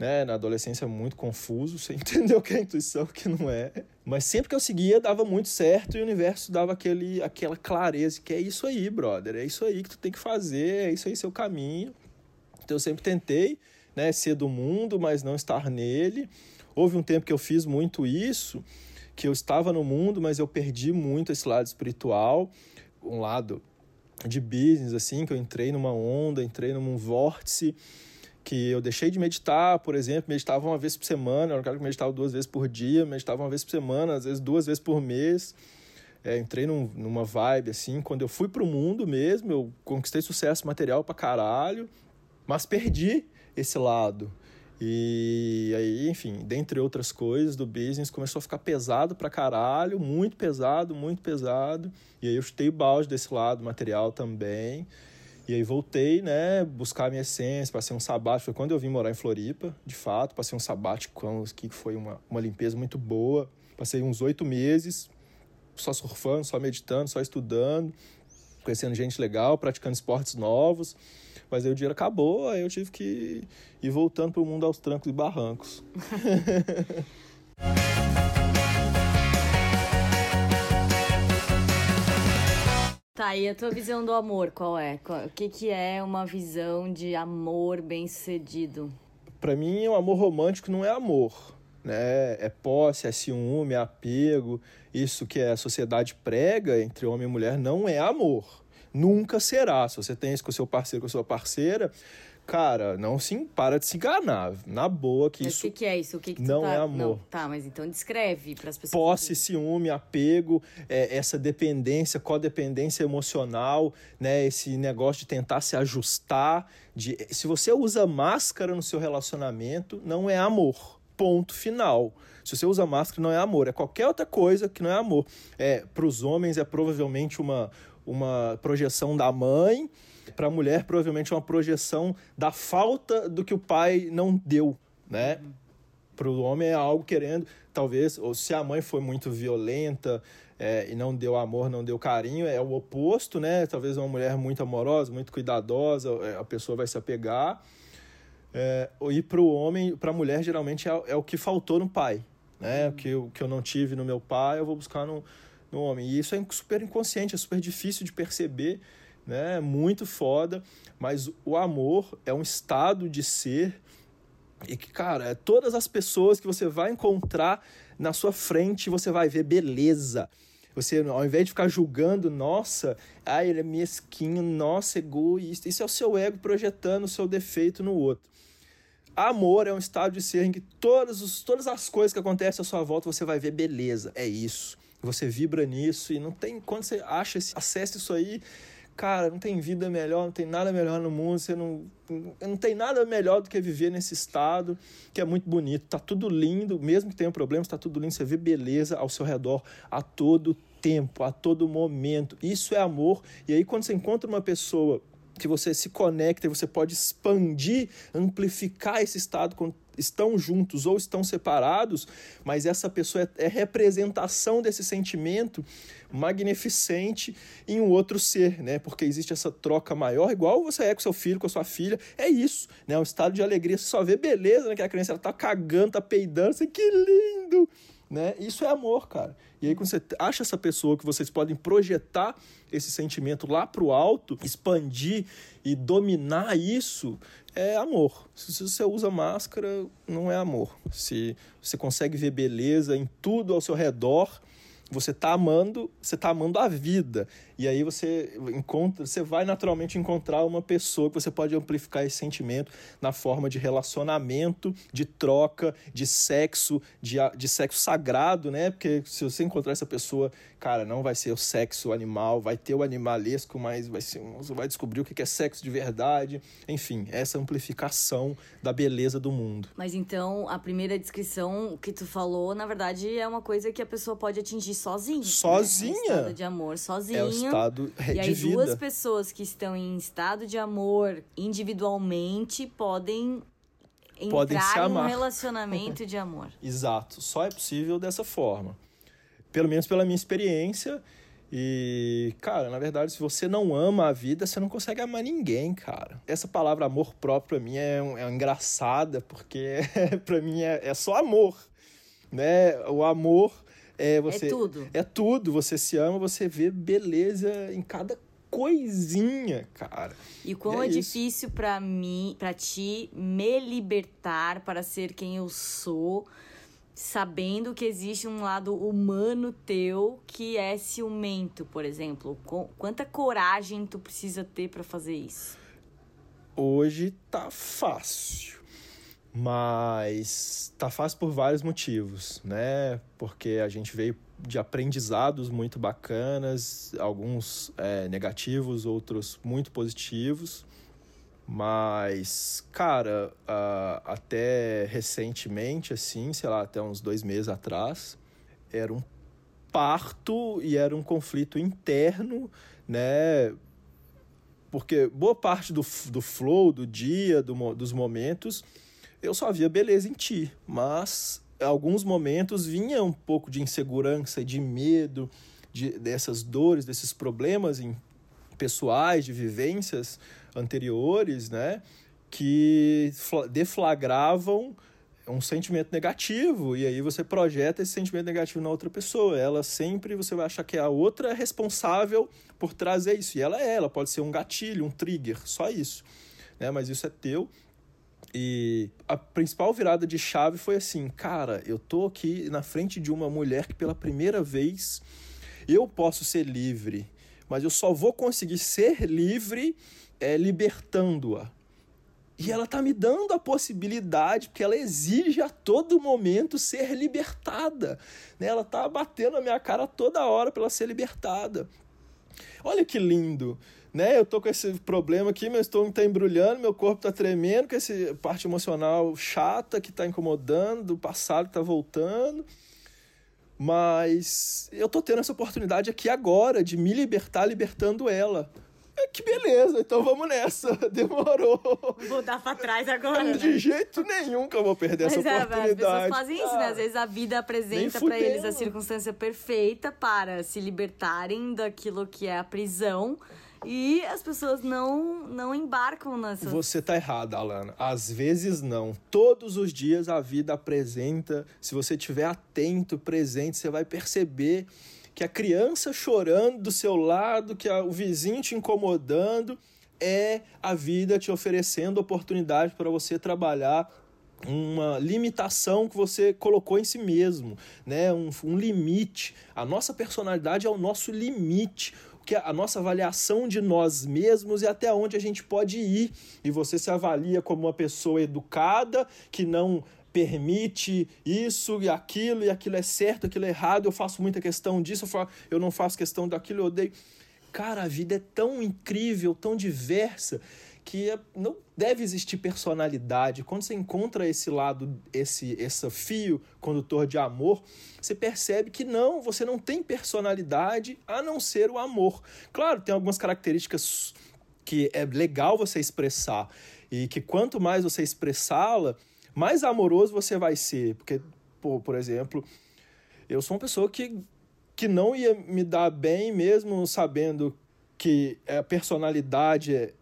né? Na adolescência muito confuso, <laughs> você entendeu o que é intuição, o que não é. Mas sempre que eu seguia, dava muito certo e o universo dava aquele, aquela clareza, que é isso aí, brother, é isso aí que tu tem que fazer, é isso aí seu caminho. Então eu sempre tentei, né, ser do mundo, mas não estar nele. Houve um tempo que eu fiz muito isso, que eu estava no mundo, mas eu perdi muito esse lado espiritual, um lado de business, assim, que eu entrei numa onda, entrei num vórtice, que eu deixei de meditar, por exemplo, meditava uma vez por semana, eu não quero que meditava duas vezes por dia, meditava uma vez por semana, às vezes duas vezes por mês. É, entrei num, numa vibe assim, quando eu fui pro mundo mesmo, eu conquistei sucesso material pra caralho, mas perdi esse lado. E aí, enfim, dentre outras coisas do business, começou a ficar pesado pra caralho, muito pesado, muito pesado. E aí eu chutei o balde desse lado material também. E aí voltei, né, buscar a minha essência, passei um sabático, foi quando eu vim morar em Floripa, de fato, passei um sabático que foi uma, uma limpeza muito boa. Passei uns oito meses só surfando, só meditando, só estudando, conhecendo gente legal, praticando esportes novos. Mas aí o dinheiro acabou, aí eu tive que ir voltando para o mundo aos trancos e barrancos. <laughs> Tá, e a tua visão do amor, qual é? O que, que é uma visão de amor bem sucedido? Para mim, o amor romântico não é amor. Né? É posse, é ciúme, é apego. Isso que a sociedade prega entre homem e mulher não é amor. Nunca será. Se você tem isso com seu parceiro, com sua parceira, Cara, não se para de se enganar. Na boa que mas isso. o que, que, é isso? O que, que não tá... é amor. Não, tá, mas então descreve para as pessoas. Posse, ciúme, apego, é, essa dependência, codependência emocional, né? Esse negócio de tentar se ajustar. De... Se você usa máscara no seu relacionamento, não é amor. Ponto final. Se você usa máscara, não é amor. É qualquer outra coisa que não é amor. É, Para os homens, é provavelmente uma, uma projeção da mãe para a mulher, provavelmente é uma projeção da falta do que o pai não deu, né? Uhum. Para o homem é algo querendo, talvez, ou se a mãe foi muito violenta é, e não deu amor, não deu carinho, é o oposto, né? Talvez uma mulher muito amorosa, muito cuidadosa, é, a pessoa vai se apegar. É, e para o homem, para a mulher, geralmente é, é, o que faltou no pai, né? Uhum. O que, eu, que eu não tive no meu pai, eu vou buscar no, no homem. E isso é super inconsciente, é super difícil de perceber né? Muito foda, mas o amor é um estado de ser e que, cara, é todas as pessoas que você vai encontrar na sua frente, você vai ver beleza. Você, ao invés de ficar julgando, nossa, ah, ele é mesquinho, nossa, egoísta. Isso é o seu ego projetando o seu defeito no outro. Amor é um estado de ser em que todas, os, todas as coisas que acontecem à sua volta você vai ver beleza. É isso. Você vibra nisso e não tem. Quando você acha, acessa isso aí, cara, não tem vida melhor, não tem nada melhor no mundo, você não, não tem nada melhor do que viver nesse estado, que é muito bonito, tá tudo lindo, mesmo que tenha problemas, tá tudo lindo, você vê beleza ao seu redor a todo tempo, a todo momento. Isso é amor. E aí quando você encontra uma pessoa que você se conecta e você pode expandir, amplificar esse estado estão juntos ou estão separados, mas essa pessoa é, é representação desse sentimento magnificente em um outro ser, né? Porque existe essa troca maior, igual você é com seu filho, com a sua filha, é isso, né? Um estado de alegria, você só vê beleza naquela criança, ela tá cagando, tá peidando, assim, que lindo! Né? Isso é amor, cara. E aí, quando você acha essa pessoa que vocês podem projetar esse sentimento lá pro alto, expandir e dominar isso, é amor. Se você usa máscara, não é amor. Se você consegue ver beleza em tudo ao seu redor, você está amando, você tá amando a vida. E aí você encontra, você vai naturalmente encontrar uma pessoa que você pode amplificar esse sentimento na forma de relacionamento, de troca, de sexo, de, de sexo sagrado, né? Porque se você encontrar essa pessoa, cara, não vai ser o sexo animal, vai ter o animalesco, mas vai ser, você vai descobrir o que é sexo de verdade. Enfim, essa amplificação da beleza do mundo. Mas então, a primeira descrição que tu falou, na verdade, é uma coisa que a pessoa pode atingir. Sozinha. Né? estado de amor sozinho. É estado e <laughs> de aí, vida. duas pessoas que estão em estado de amor individualmente podem podem entrar em um relacionamento de amor. <laughs> Exato. Só é possível dessa forma. Pelo menos pela minha experiência. E, cara, na verdade, se você não ama a vida, você não consegue amar ninguém, cara. Essa palavra amor próprio pra mim é, é engraçada, porque <laughs> pra mim é, é só amor. Né? O amor é, você, é tudo. É tudo. Você se ama, você vê beleza em cada coisinha, cara. E quão é, é difícil para mim, para ti, me libertar para ser quem eu sou, sabendo que existe um lado humano teu que é ciumento, por exemplo. Quanta coragem tu precisa ter para fazer isso? Hoje tá fácil. Mas tá fácil por vários motivos, né? Porque a gente veio de aprendizados muito bacanas, alguns é, negativos, outros muito positivos. Mas, cara, uh, até recentemente, assim, sei lá, até uns dois meses atrás, era um parto e era um conflito interno, né? Porque boa parte do, do flow, do dia, do, dos momentos, eu só via beleza em ti, mas alguns momentos vinha um pouco de insegurança, de medo, de, dessas dores, desses problemas em, pessoais, de vivências anteriores, né? Que deflagravam um sentimento negativo e aí você projeta esse sentimento negativo na outra pessoa. Ela sempre você vai achar que a outra é responsável por trazer isso e ela é, ela pode ser um gatilho, um trigger, só isso, né? Mas isso é teu e a principal virada de chave foi assim, cara, eu tô aqui na frente de uma mulher que pela primeira vez eu posso ser livre, mas eu só vou conseguir ser livre é, libertando-a. E ela tá me dando a possibilidade, porque ela exige a todo momento ser libertada. Né? Ela tá batendo a minha cara toda hora para ela ser libertada. Olha que lindo, né? Eu tô com esse problema aqui, meu estômago tá embrulhando, meu corpo tá tremendo, com essa parte emocional chata que tá incomodando, do passado tá voltando. Mas eu tô tendo essa oportunidade aqui agora de me libertar libertando ela. É, que beleza, então vamos nessa. <laughs> Demorou. Vou dar pra trás agora. De né? jeito nenhum que eu vou perder Mas essa é, oportunidade. As pessoas fazem isso, né? Às vezes a vida apresenta para eles a circunstância perfeita para se libertarem daquilo que é a prisão. E as pessoas não, não embarcam nessa. Você tá errada, Alana. Às vezes não. Todos os dias a vida apresenta. Se você estiver atento, presente, você vai perceber que a criança chorando do seu lado, que a, o vizinho te incomodando, é a vida te oferecendo oportunidade para você trabalhar uma limitação que você colocou em si mesmo, né? um, um limite. A nossa personalidade é o nosso limite que a nossa avaliação de nós mesmos e até onde a gente pode ir. E você se avalia como uma pessoa educada, que não permite isso e aquilo, e aquilo é certo, aquilo é errado, eu faço muita questão disso, eu, eu não faço questão daquilo, eu odeio. Cara, a vida é tão incrível, tão diversa, que é, não deve existir personalidade. Quando você encontra esse lado, esse, esse fio condutor de amor, você percebe que não, você não tem personalidade a não ser o amor. Claro, tem algumas características que é legal você expressar e que quanto mais você expressá-la, mais amoroso você vai ser. Porque, pô, por exemplo, eu sou uma pessoa que, que não ia me dar bem mesmo sabendo que a personalidade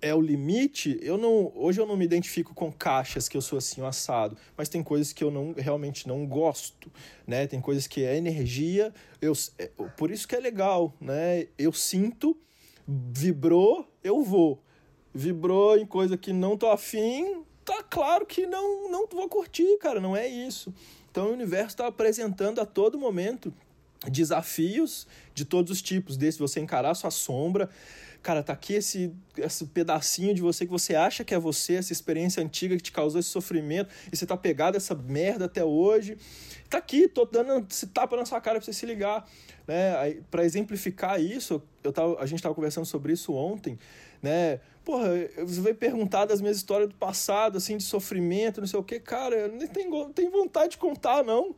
é, o limite. Eu não, hoje eu não me identifico com caixas que eu sou assim, assado, mas tem coisas que eu não realmente não gosto, né? Tem coisas que é energia, eu, é, por isso que é legal, né? Eu sinto, vibrou, eu vou. Vibrou em coisa que não tô afim, tá claro que não, não vou curtir, cara, não é isso. Então o universo está apresentando a todo momento desafios de todos os tipos, desde você encarar sua sombra, cara, tá aqui esse, esse pedacinho de você que você acha que é você, essa experiência antiga que te causou esse sofrimento, e você tá pegado essa merda até hoje. Tá aqui, tô dando esse tapa na sua cara pra você se ligar, né? Para exemplificar isso, eu tava, a gente tava conversando sobre isso ontem, né? Porra, você vai perguntar das minhas histórias do passado, assim, de sofrimento, não sei o que, cara, nem tenho, tenho vontade de contar, não.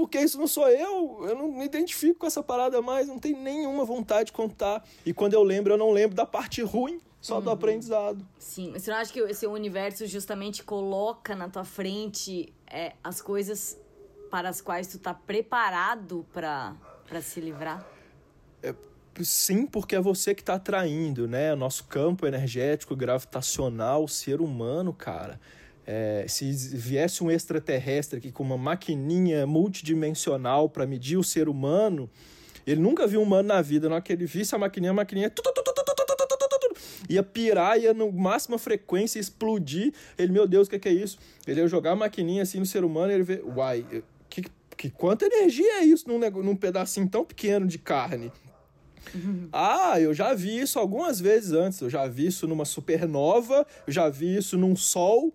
Porque isso não sou eu, eu não me identifico com essa parada mais, não tenho nenhuma vontade de contar. E quando eu lembro, eu não lembro da parte ruim, só uhum. do aprendizado. Sim, mas você não acha que esse universo justamente coloca na tua frente é, as coisas para as quais tu tá preparado para se livrar? É, Sim, porque é você que está atraindo, né? O nosso campo energético, gravitacional, ser humano, cara. É, se viesse um extraterrestre aqui com uma maquininha multidimensional para medir o ser humano, ele nunca viu um humano na vida. Na hora que ele visse a maquininha, a maquininha ia pirar, ia no máxima frequência explodir. Ele, meu Deus, o que, que é isso? Ele ia jogar a maquininha assim no ser humano e ele vê, uai, que, que quanta energia é isso num, num pedacinho tão pequeno de carne? Ah, eu já vi isso algumas vezes antes. Eu já vi isso numa supernova, eu já vi isso num sol.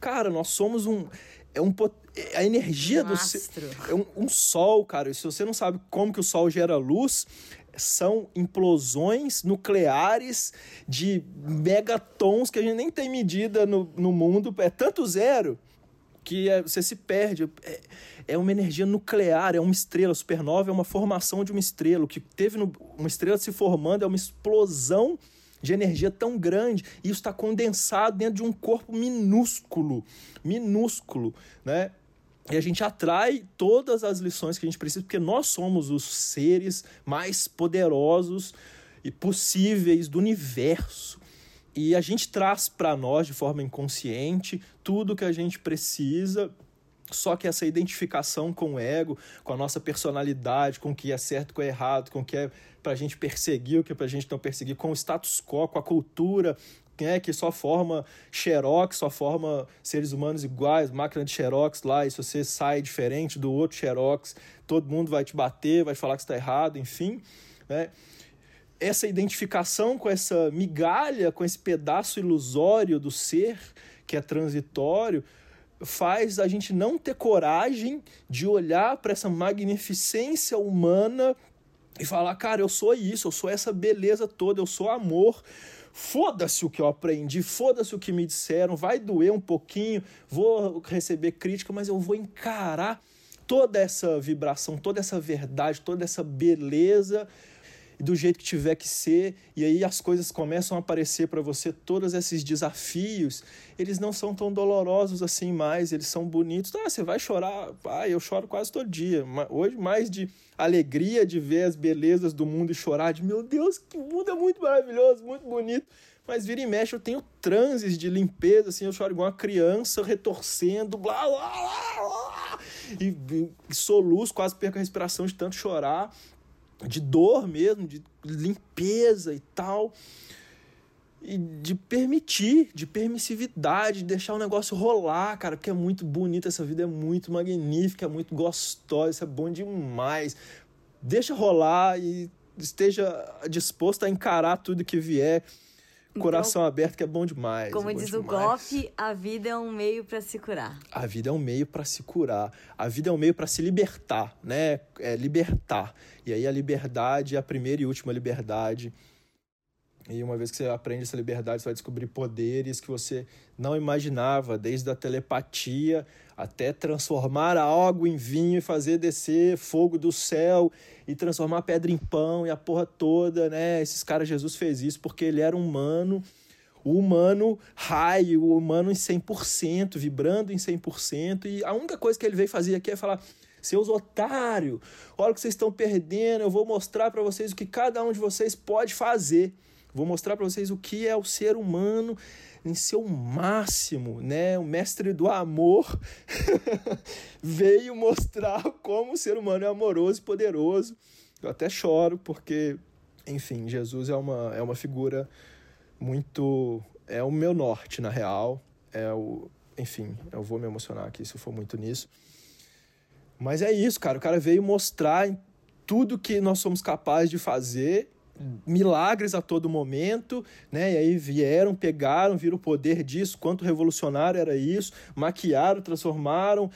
Cara, nós somos um. É um é a energia um do astro. é um, um sol, cara. Se você não sabe como que o sol gera luz, são implosões nucleares de megatons que a gente nem tem medida no, no mundo. É tanto zero que é, você se perde. É, é, uma energia nuclear, é uma estrela. Supernova é uma formação de uma estrela. O que teve no, uma estrela se formando é uma explosão de energia tão grande e isso está condensado dentro de um corpo minúsculo, minúsculo, né? E a gente atrai todas as lições que a gente precisa, porque nós somos os seres mais poderosos e possíveis do universo. E a gente traz para nós de forma inconsciente tudo que a gente precisa só que essa identificação com o ego, com a nossa personalidade, com o que é certo, com o que é errado, com o que é para a gente perseguir, o que é para a gente não perseguir, com o status quo, com a cultura, né, que só forma xerox, só forma seres humanos iguais, máquina de xerox lá, e se você sai diferente do outro xerox, todo mundo vai te bater, vai falar que está errado, enfim. Né? essa identificação com essa migalha, com esse pedaço ilusório do ser que é transitório, faz a gente não ter coragem de olhar para essa magnificência humana e falar, cara, eu sou isso, eu sou essa beleza toda, eu sou amor. Foda-se o que eu aprendi, foda-se o que me disseram, vai doer um pouquinho, vou receber crítica, mas eu vou encarar toda essa vibração, toda essa verdade, toda essa beleza do jeito que tiver que ser, e aí as coisas começam a aparecer para você, todos esses desafios, eles não são tão dolorosos assim mais, eles são bonitos. Ah, você vai chorar, ah, eu choro quase todo dia. Hoje, mais de alegria de ver as belezas do mundo e chorar de meu Deus, que mundo é muito maravilhoso, muito bonito. Mas vira e mexe, eu tenho transes de limpeza, assim, eu choro igual uma criança, retorcendo, blá, blá, blá, blá e, e soluço, quase perco a respiração de tanto chorar de dor mesmo, de limpeza e tal. E de permitir, de permissividade, de deixar o negócio rolar, cara, porque é muito bonita essa vida, é muito magnífica, é muito gostosa, isso é bom demais. Deixa rolar e esteja disposto a encarar tudo que vier então, Coração aberto que é bom demais. Como é bom diz demais. o Goff, a vida é um meio para se curar. A vida é um meio para se curar. A vida é um meio para se libertar, né? É libertar. E aí a liberdade é a primeira e última liberdade. E uma vez que você aprende essa liberdade, você vai descobrir poderes que você não imaginava, desde a telepatia até transformar a água em vinho e fazer descer fogo do céu e transformar pedra em pão e a porra toda, né? Esses caras, Jesus fez isso porque ele era humano, o humano high, o humano em 100%, vibrando em 100%, e a única coisa que ele veio fazer aqui é falar seus otários, olha o que vocês estão perdendo, eu vou mostrar para vocês o que cada um de vocês pode fazer. Vou mostrar para vocês o que é o ser humano em seu máximo, né? O mestre do amor <laughs> veio mostrar como o ser humano é amoroso e poderoso. Eu até choro porque, enfim, Jesus é uma, é uma figura muito é o meu norte na real, é o, enfim, eu vou me emocionar aqui se eu for muito nisso. Mas é isso, cara, o cara veio mostrar tudo que nós somos capazes de fazer milagres a todo momento, né? E aí vieram, pegaram, viram o poder disso, quanto revolucionário era isso, maquiaram, transformaram,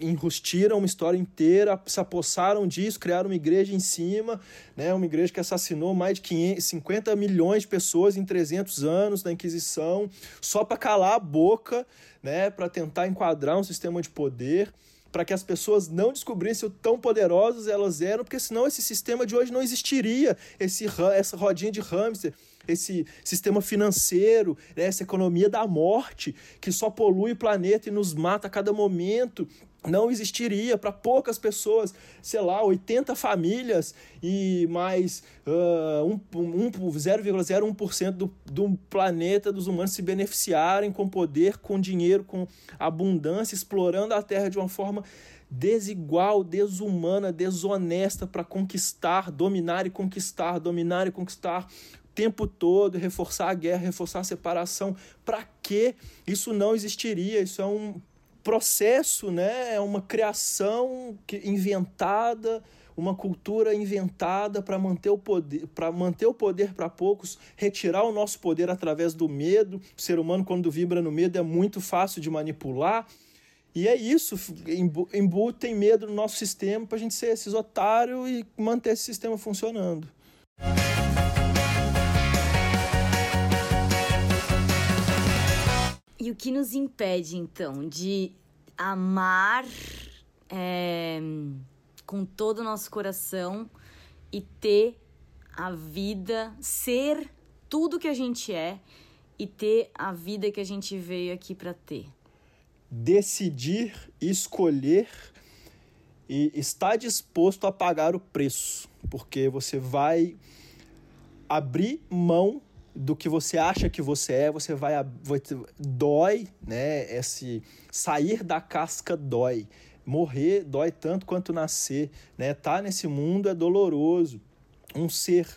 enrustiram uma história inteira, se apossaram disso, criaram uma igreja em cima, né? Uma igreja que assassinou mais de 500, 50 milhões de pessoas em 300 anos da Inquisição, só para calar a boca, né? Para tentar enquadrar um sistema de poder para que as pessoas não descobrissem o tão poderosas elas eram, porque senão esse sistema de hoje não existiria, esse, essa rodinha de hamster, esse sistema financeiro, né, essa economia da morte, que só polui o planeta e nos mata a cada momento, não existiria para poucas pessoas, sei lá, 80 famílias e mais uh, um, um, 0,01% do, do planeta dos humanos se beneficiarem com poder, com dinheiro, com abundância, explorando a Terra de uma forma desigual, desumana, desonesta para conquistar, dominar e conquistar, dominar e conquistar o tempo todo, reforçar a guerra, reforçar a separação. Para que isso não existiria? Isso é um processo, né? É uma criação que, inventada, uma cultura inventada para manter o poder, para manter o poder para poucos, retirar o nosso poder através do medo. O ser humano quando vibra no medo é muito fácil de manipular. E é isso, embutem medo no nosso sistema para a gente ser esses otários e manter esse sistema funcionando. E o que nos impede, então, de amar é, com todo o nosso coração e ter a vida, ser tudo que a gente é e ter a vida que a gente veio aqui para ter? Decidir, escolher e estar disposto a pagar o preço, porque você vai abrir mão do que você acha que você é, você vai, vai dói, né? Esse sair da casca dói. Morrer dói tanto quanto nascer, né? Tá nesse mundo é doloroso. Um ser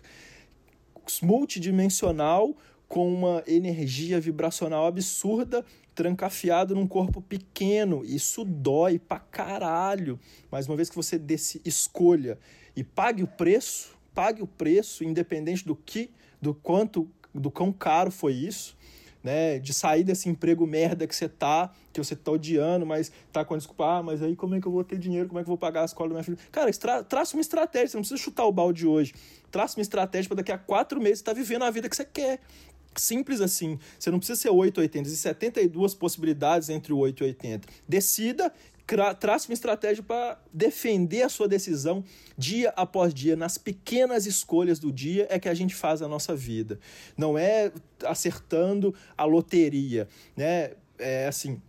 multidimensional com uma energia vibracional absurda, trancafiado num corpo pequeno. Isso dói pra caralho. Mas uma vez que você desse escolha e pague o preço, pague o preço, independente do que, do quanto, do quão caro foi isso né? De sair desse emprego merda que você tá, que você tá odiando, mas tá com a desculpa, ah, mas aí como é que eu vou ter dinheiro? Como é que eu vou pagar a escola da minha filha? Cara, tra traça uma estratégia, você não precisa chutar o balde hoje. Traça uma estratégia para daqui a quatro meses estar tá vivendo a vida que você quer. Simples assim. Você não precisa ser 880. Existem 72 possibilidades entre o 8 e 80. Decida trace uma estratégia para defender a sua decisão dia após dia, nas pequenas escolhas do dia é que a gente faz a nossa vida. Não é acertando a loteria, né? É assim,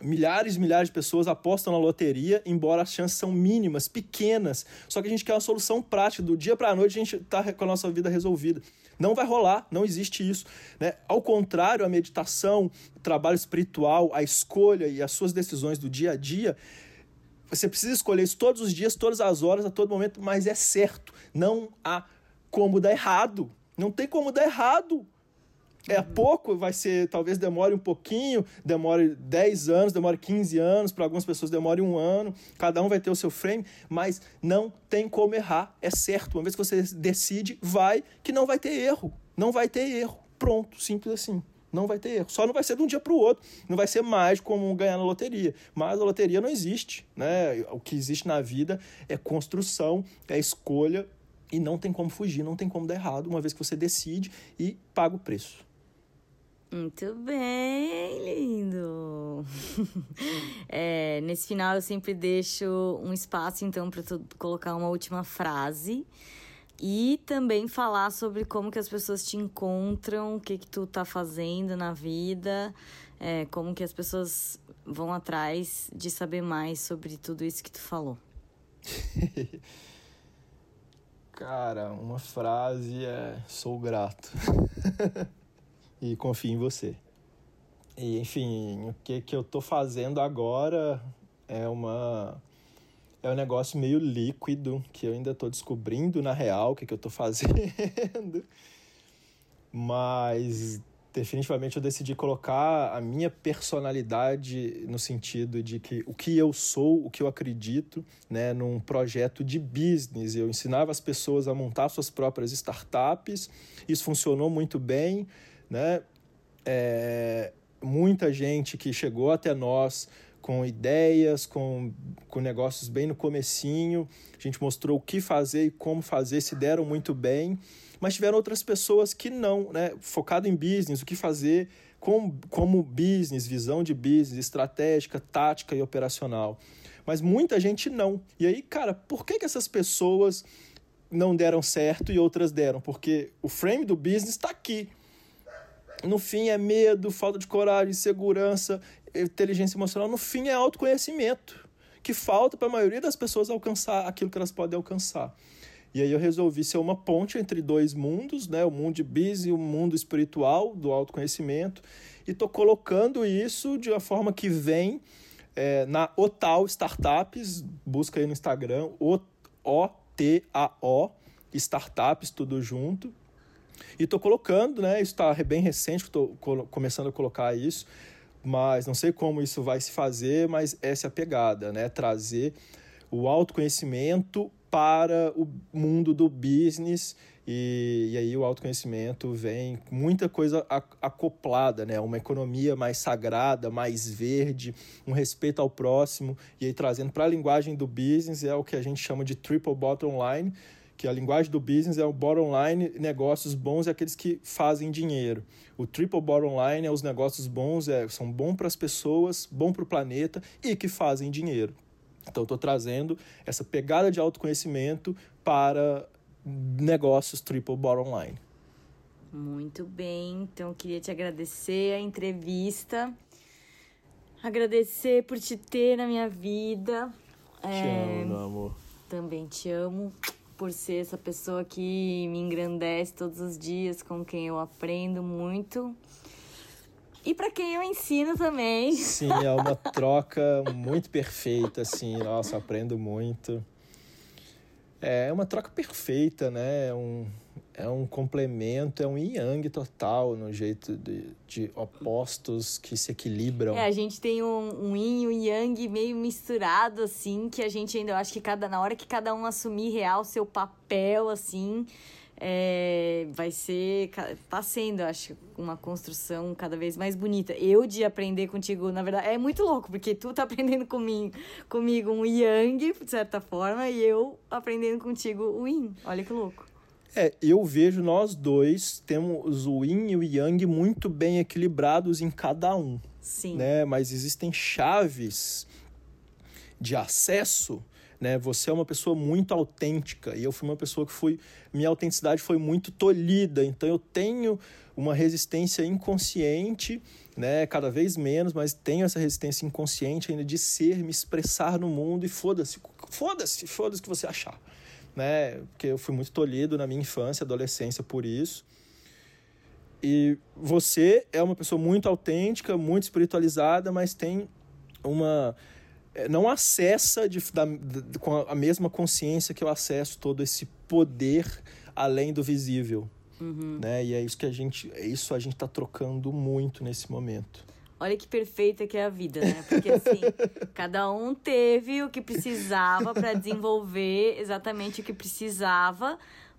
milhares e milhares de pessoas apostam na loteria, embora as chances são mínimas, pequenas. Só que a gente quer uma solução prática. Do dia para a noite a gente está com a nossa vida resolvida. Não vai rolar, não existe isso. Né? Ao contrário, a meditação, o trabalho espiritual, a escolha e as suas decisões do dia a dia, você precisa escolher isso todos os dias, todas as horas, a todo momento, mas é certo. Não há como dar errado. Não tem como dar errado. É uhum. pouco, vai ser, talvez demore um pouquinho, demore 10 anos, demore 15 anos, para algumas pessoas demore um ano, cada um vai ter o seu frame, mas não tem como errar, é certo. Uma vez que você decide, vai, que não vai ter erro. Não vai ter erro. Pronto, simples assim. Não vai ter erro. Só não vai ser de um dia para o outro. Não vai ser mais como ganhar na loteria. Mas a loteria não existe. Né? O que existe na vida é construção, é escolha e não tem como fugir, não tem como dar errado, uma vez que você decide e paga o preço. Muito bem, lindo. <laughs> é, nesse final eu sempre deixo um espaço então para colocar uma última frase e também falar sobre como que as pessoas te encontram, o que que tu tá fazendo na vida, é, como que as pessoas vão atrás de saber mais sobre tudo isso que tu falou. <laughs> Cara, uma frase é sou grato. <laughs> e confio em você. E, enfim, o que, que eu tô fazendo agora é uma é um negócio meio líquido que eu ainda tô descobrindo na real o que, que eu tô fazendo. <laughs> Mas definitivamente eu decidi colocar a minha personalidade no sentido de que o que eu sou, o que eu acredito, né, num projeto de business. Eu ensinava as pessoas a montar suas próprias startups, isso funcionou muito bem né? É, muita gente que chegou até nós com ideias, com, com negócios bem no comecinho. A gente mostrou o que fazer e como fazer, se deram muito bem. Mas tiveram outras pessoas que não, né? Focado em business, o que fazer com, como business, visão de business, estratégica, tática e operacional. Mas muita gente não. E aí, cara, por que, que essas pessoas não deram certo e outras deram? Porque o frame do business está aqui no fim é medo, falta de coragem, insegurança, inteligência emocional. No fim é autoconhecimento, que falta para a maioria das pessoas alcançar aquilo que elas podem alcançar. E aí eu resolvi ser uma ponte entre dois mundos, né? o mundo de biz e o mundo espiritual do autoconhecimento. E estou colocando isso de uma forma que vem é, na Otal Startups, busca aí no Instagram, O-T-A-O, Startups, tudo junto. E estou colocando, né? Isso está bem recente, estou começando a colocar isso, mas não sei como isso vai se fazer, mas essa é a pegada, né? Trazer o autoconhecimento para o mundo do business e, e aí o autoconhecimento vem muita coisa acoplada, né? Uma economia mais sagrada, mais verde, um respeito ao próximo e aí trazendo para a linguagem do business é o que a gente chama de triple bottom line, que a linguagem do business é o bottom line, negócios bons é aqueles que fazem dinheiro. O triple bottom line é os negócios bons, é, são bons para as pessoas, bom para o planeta e que fazem dinheiro. Então, estou trazendo essa pegada de autoconhecimento para negócios triple bottom line. Muito bem, então eu queria te agradecer a entrevista, agradecer por te ter na minha vida. Te é... amo, meu amor. Também te amo por ser essa pessoa que me engrandece todos os dias, com quem eu aprendo muito. E para quem eu ensino também. Sim, é uma <laughs> troca muito perfeita, assim. Nossa, aprendo muito. É uma troca perfeita, né? Um, é um complemento, é um yang total no jeito de, de opostos que se equilibram. É, a gente tem um, um yin e um yang meio misturado, assim, que a gente ainda, eu acho que cada, na hora que cada um assumir real seu papel, assim, é, vai ser, tá sendo, acho, uma construção cada vez mais bonita. Eu de aprender contigo, na verdade, é muito louco, porque tu tá <laughs> aprendendo comigo, comigo um yang, de certa forma, e eu aprendendo contigo o yin. Olha que louco. É, eu vejo nós dois temos o yin e o yang muito bem equilibrados em cada um. Sim. Né? Mas existem chaves de acesso né? Você é uma pessoa muito autêntica e eu fui uma pessoa que fui minha autenticidade foi muito tolhida, então eu tenho uma resistência inconsciente, né, cada vez menos, mas tenho essa resistência inconsciente ainda de ser, me expressar no mundo e foda-se, foda-se, foda-se o que você achar, né? Porque eu fui muito tolhido na minha infância, adolescência por isso. E você é uma pessoa muito autêntica, muito espiritualizada, mas tem uma é, não acessa de, da, de, com a mesma consciência que eu acesso todo esse poder além do visível. Uhum. Né? E é isso que a gente. É isso a gente está trocando muito nesse momento. Olha que perfeita que é a vida, né? Porque assim, <laughs> cada um teve o que precisava para desenvolver exatamente o que precisava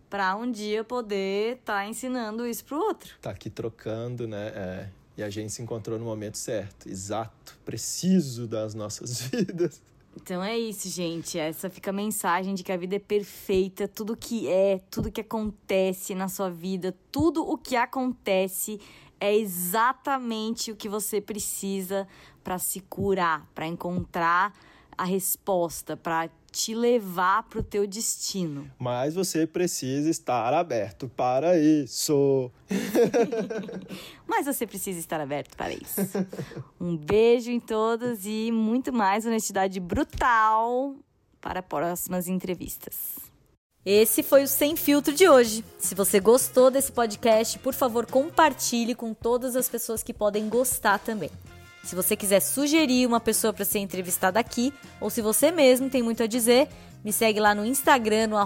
para um dia poder estar tá ensinando isso pro outro. Tá aqui trocando, né? É. E a gente se encontrou no momento certo, exato, preciso das nossas <laughs> vidas. Então é isso, gente. Essa fica a mensagem de que a vida é perfeita, tudo que é, tudo que acontece na sua vida, tudo o que acontece é exatamente o que você precisa para se curar, para encontrar a resposta, para te levar para o teu destino. Mas você precisa estar aberto para isso. <laughs> Mas você precisa estar aberto para isso. Um beijo em todos e muito mais honestidade brutal para próximas entrevistas. Esse foi o Sem Filtro de hoje. Se você gostou desse podcast, por favor, compartilhe com todas as pessoas que podem gostar também. Se você quiser sugerir uma pessoa para ser entrevistada aqui, ou se você mesmo tem muito a dizer, me segue lá no Instagram, no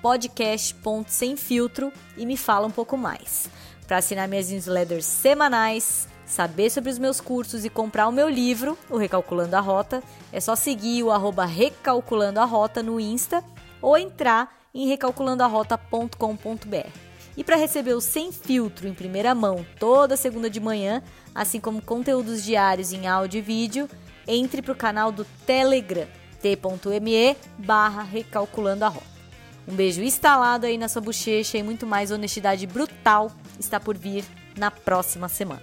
podcast.semfiltro e me fala um pouco mais. Para assinar minhas newsletters semanais, saber sobre os meus cursos e comprar o meu livro, o Recalculando a Rota, é só seguir o arroba Recalculando a Rota no Insta ou entrar em recalculandoarota.com.br. E para receber o Sem Filtro em primeira mão toda segunda de manhã, assim como conteúdos diários em áudio e vídeo, entre para o canal do Telegram, t.me barra recalculando a rota. Um beijo instalado aí na sua bochecha e muito mais honestidade brutal está por vir na próxima semana.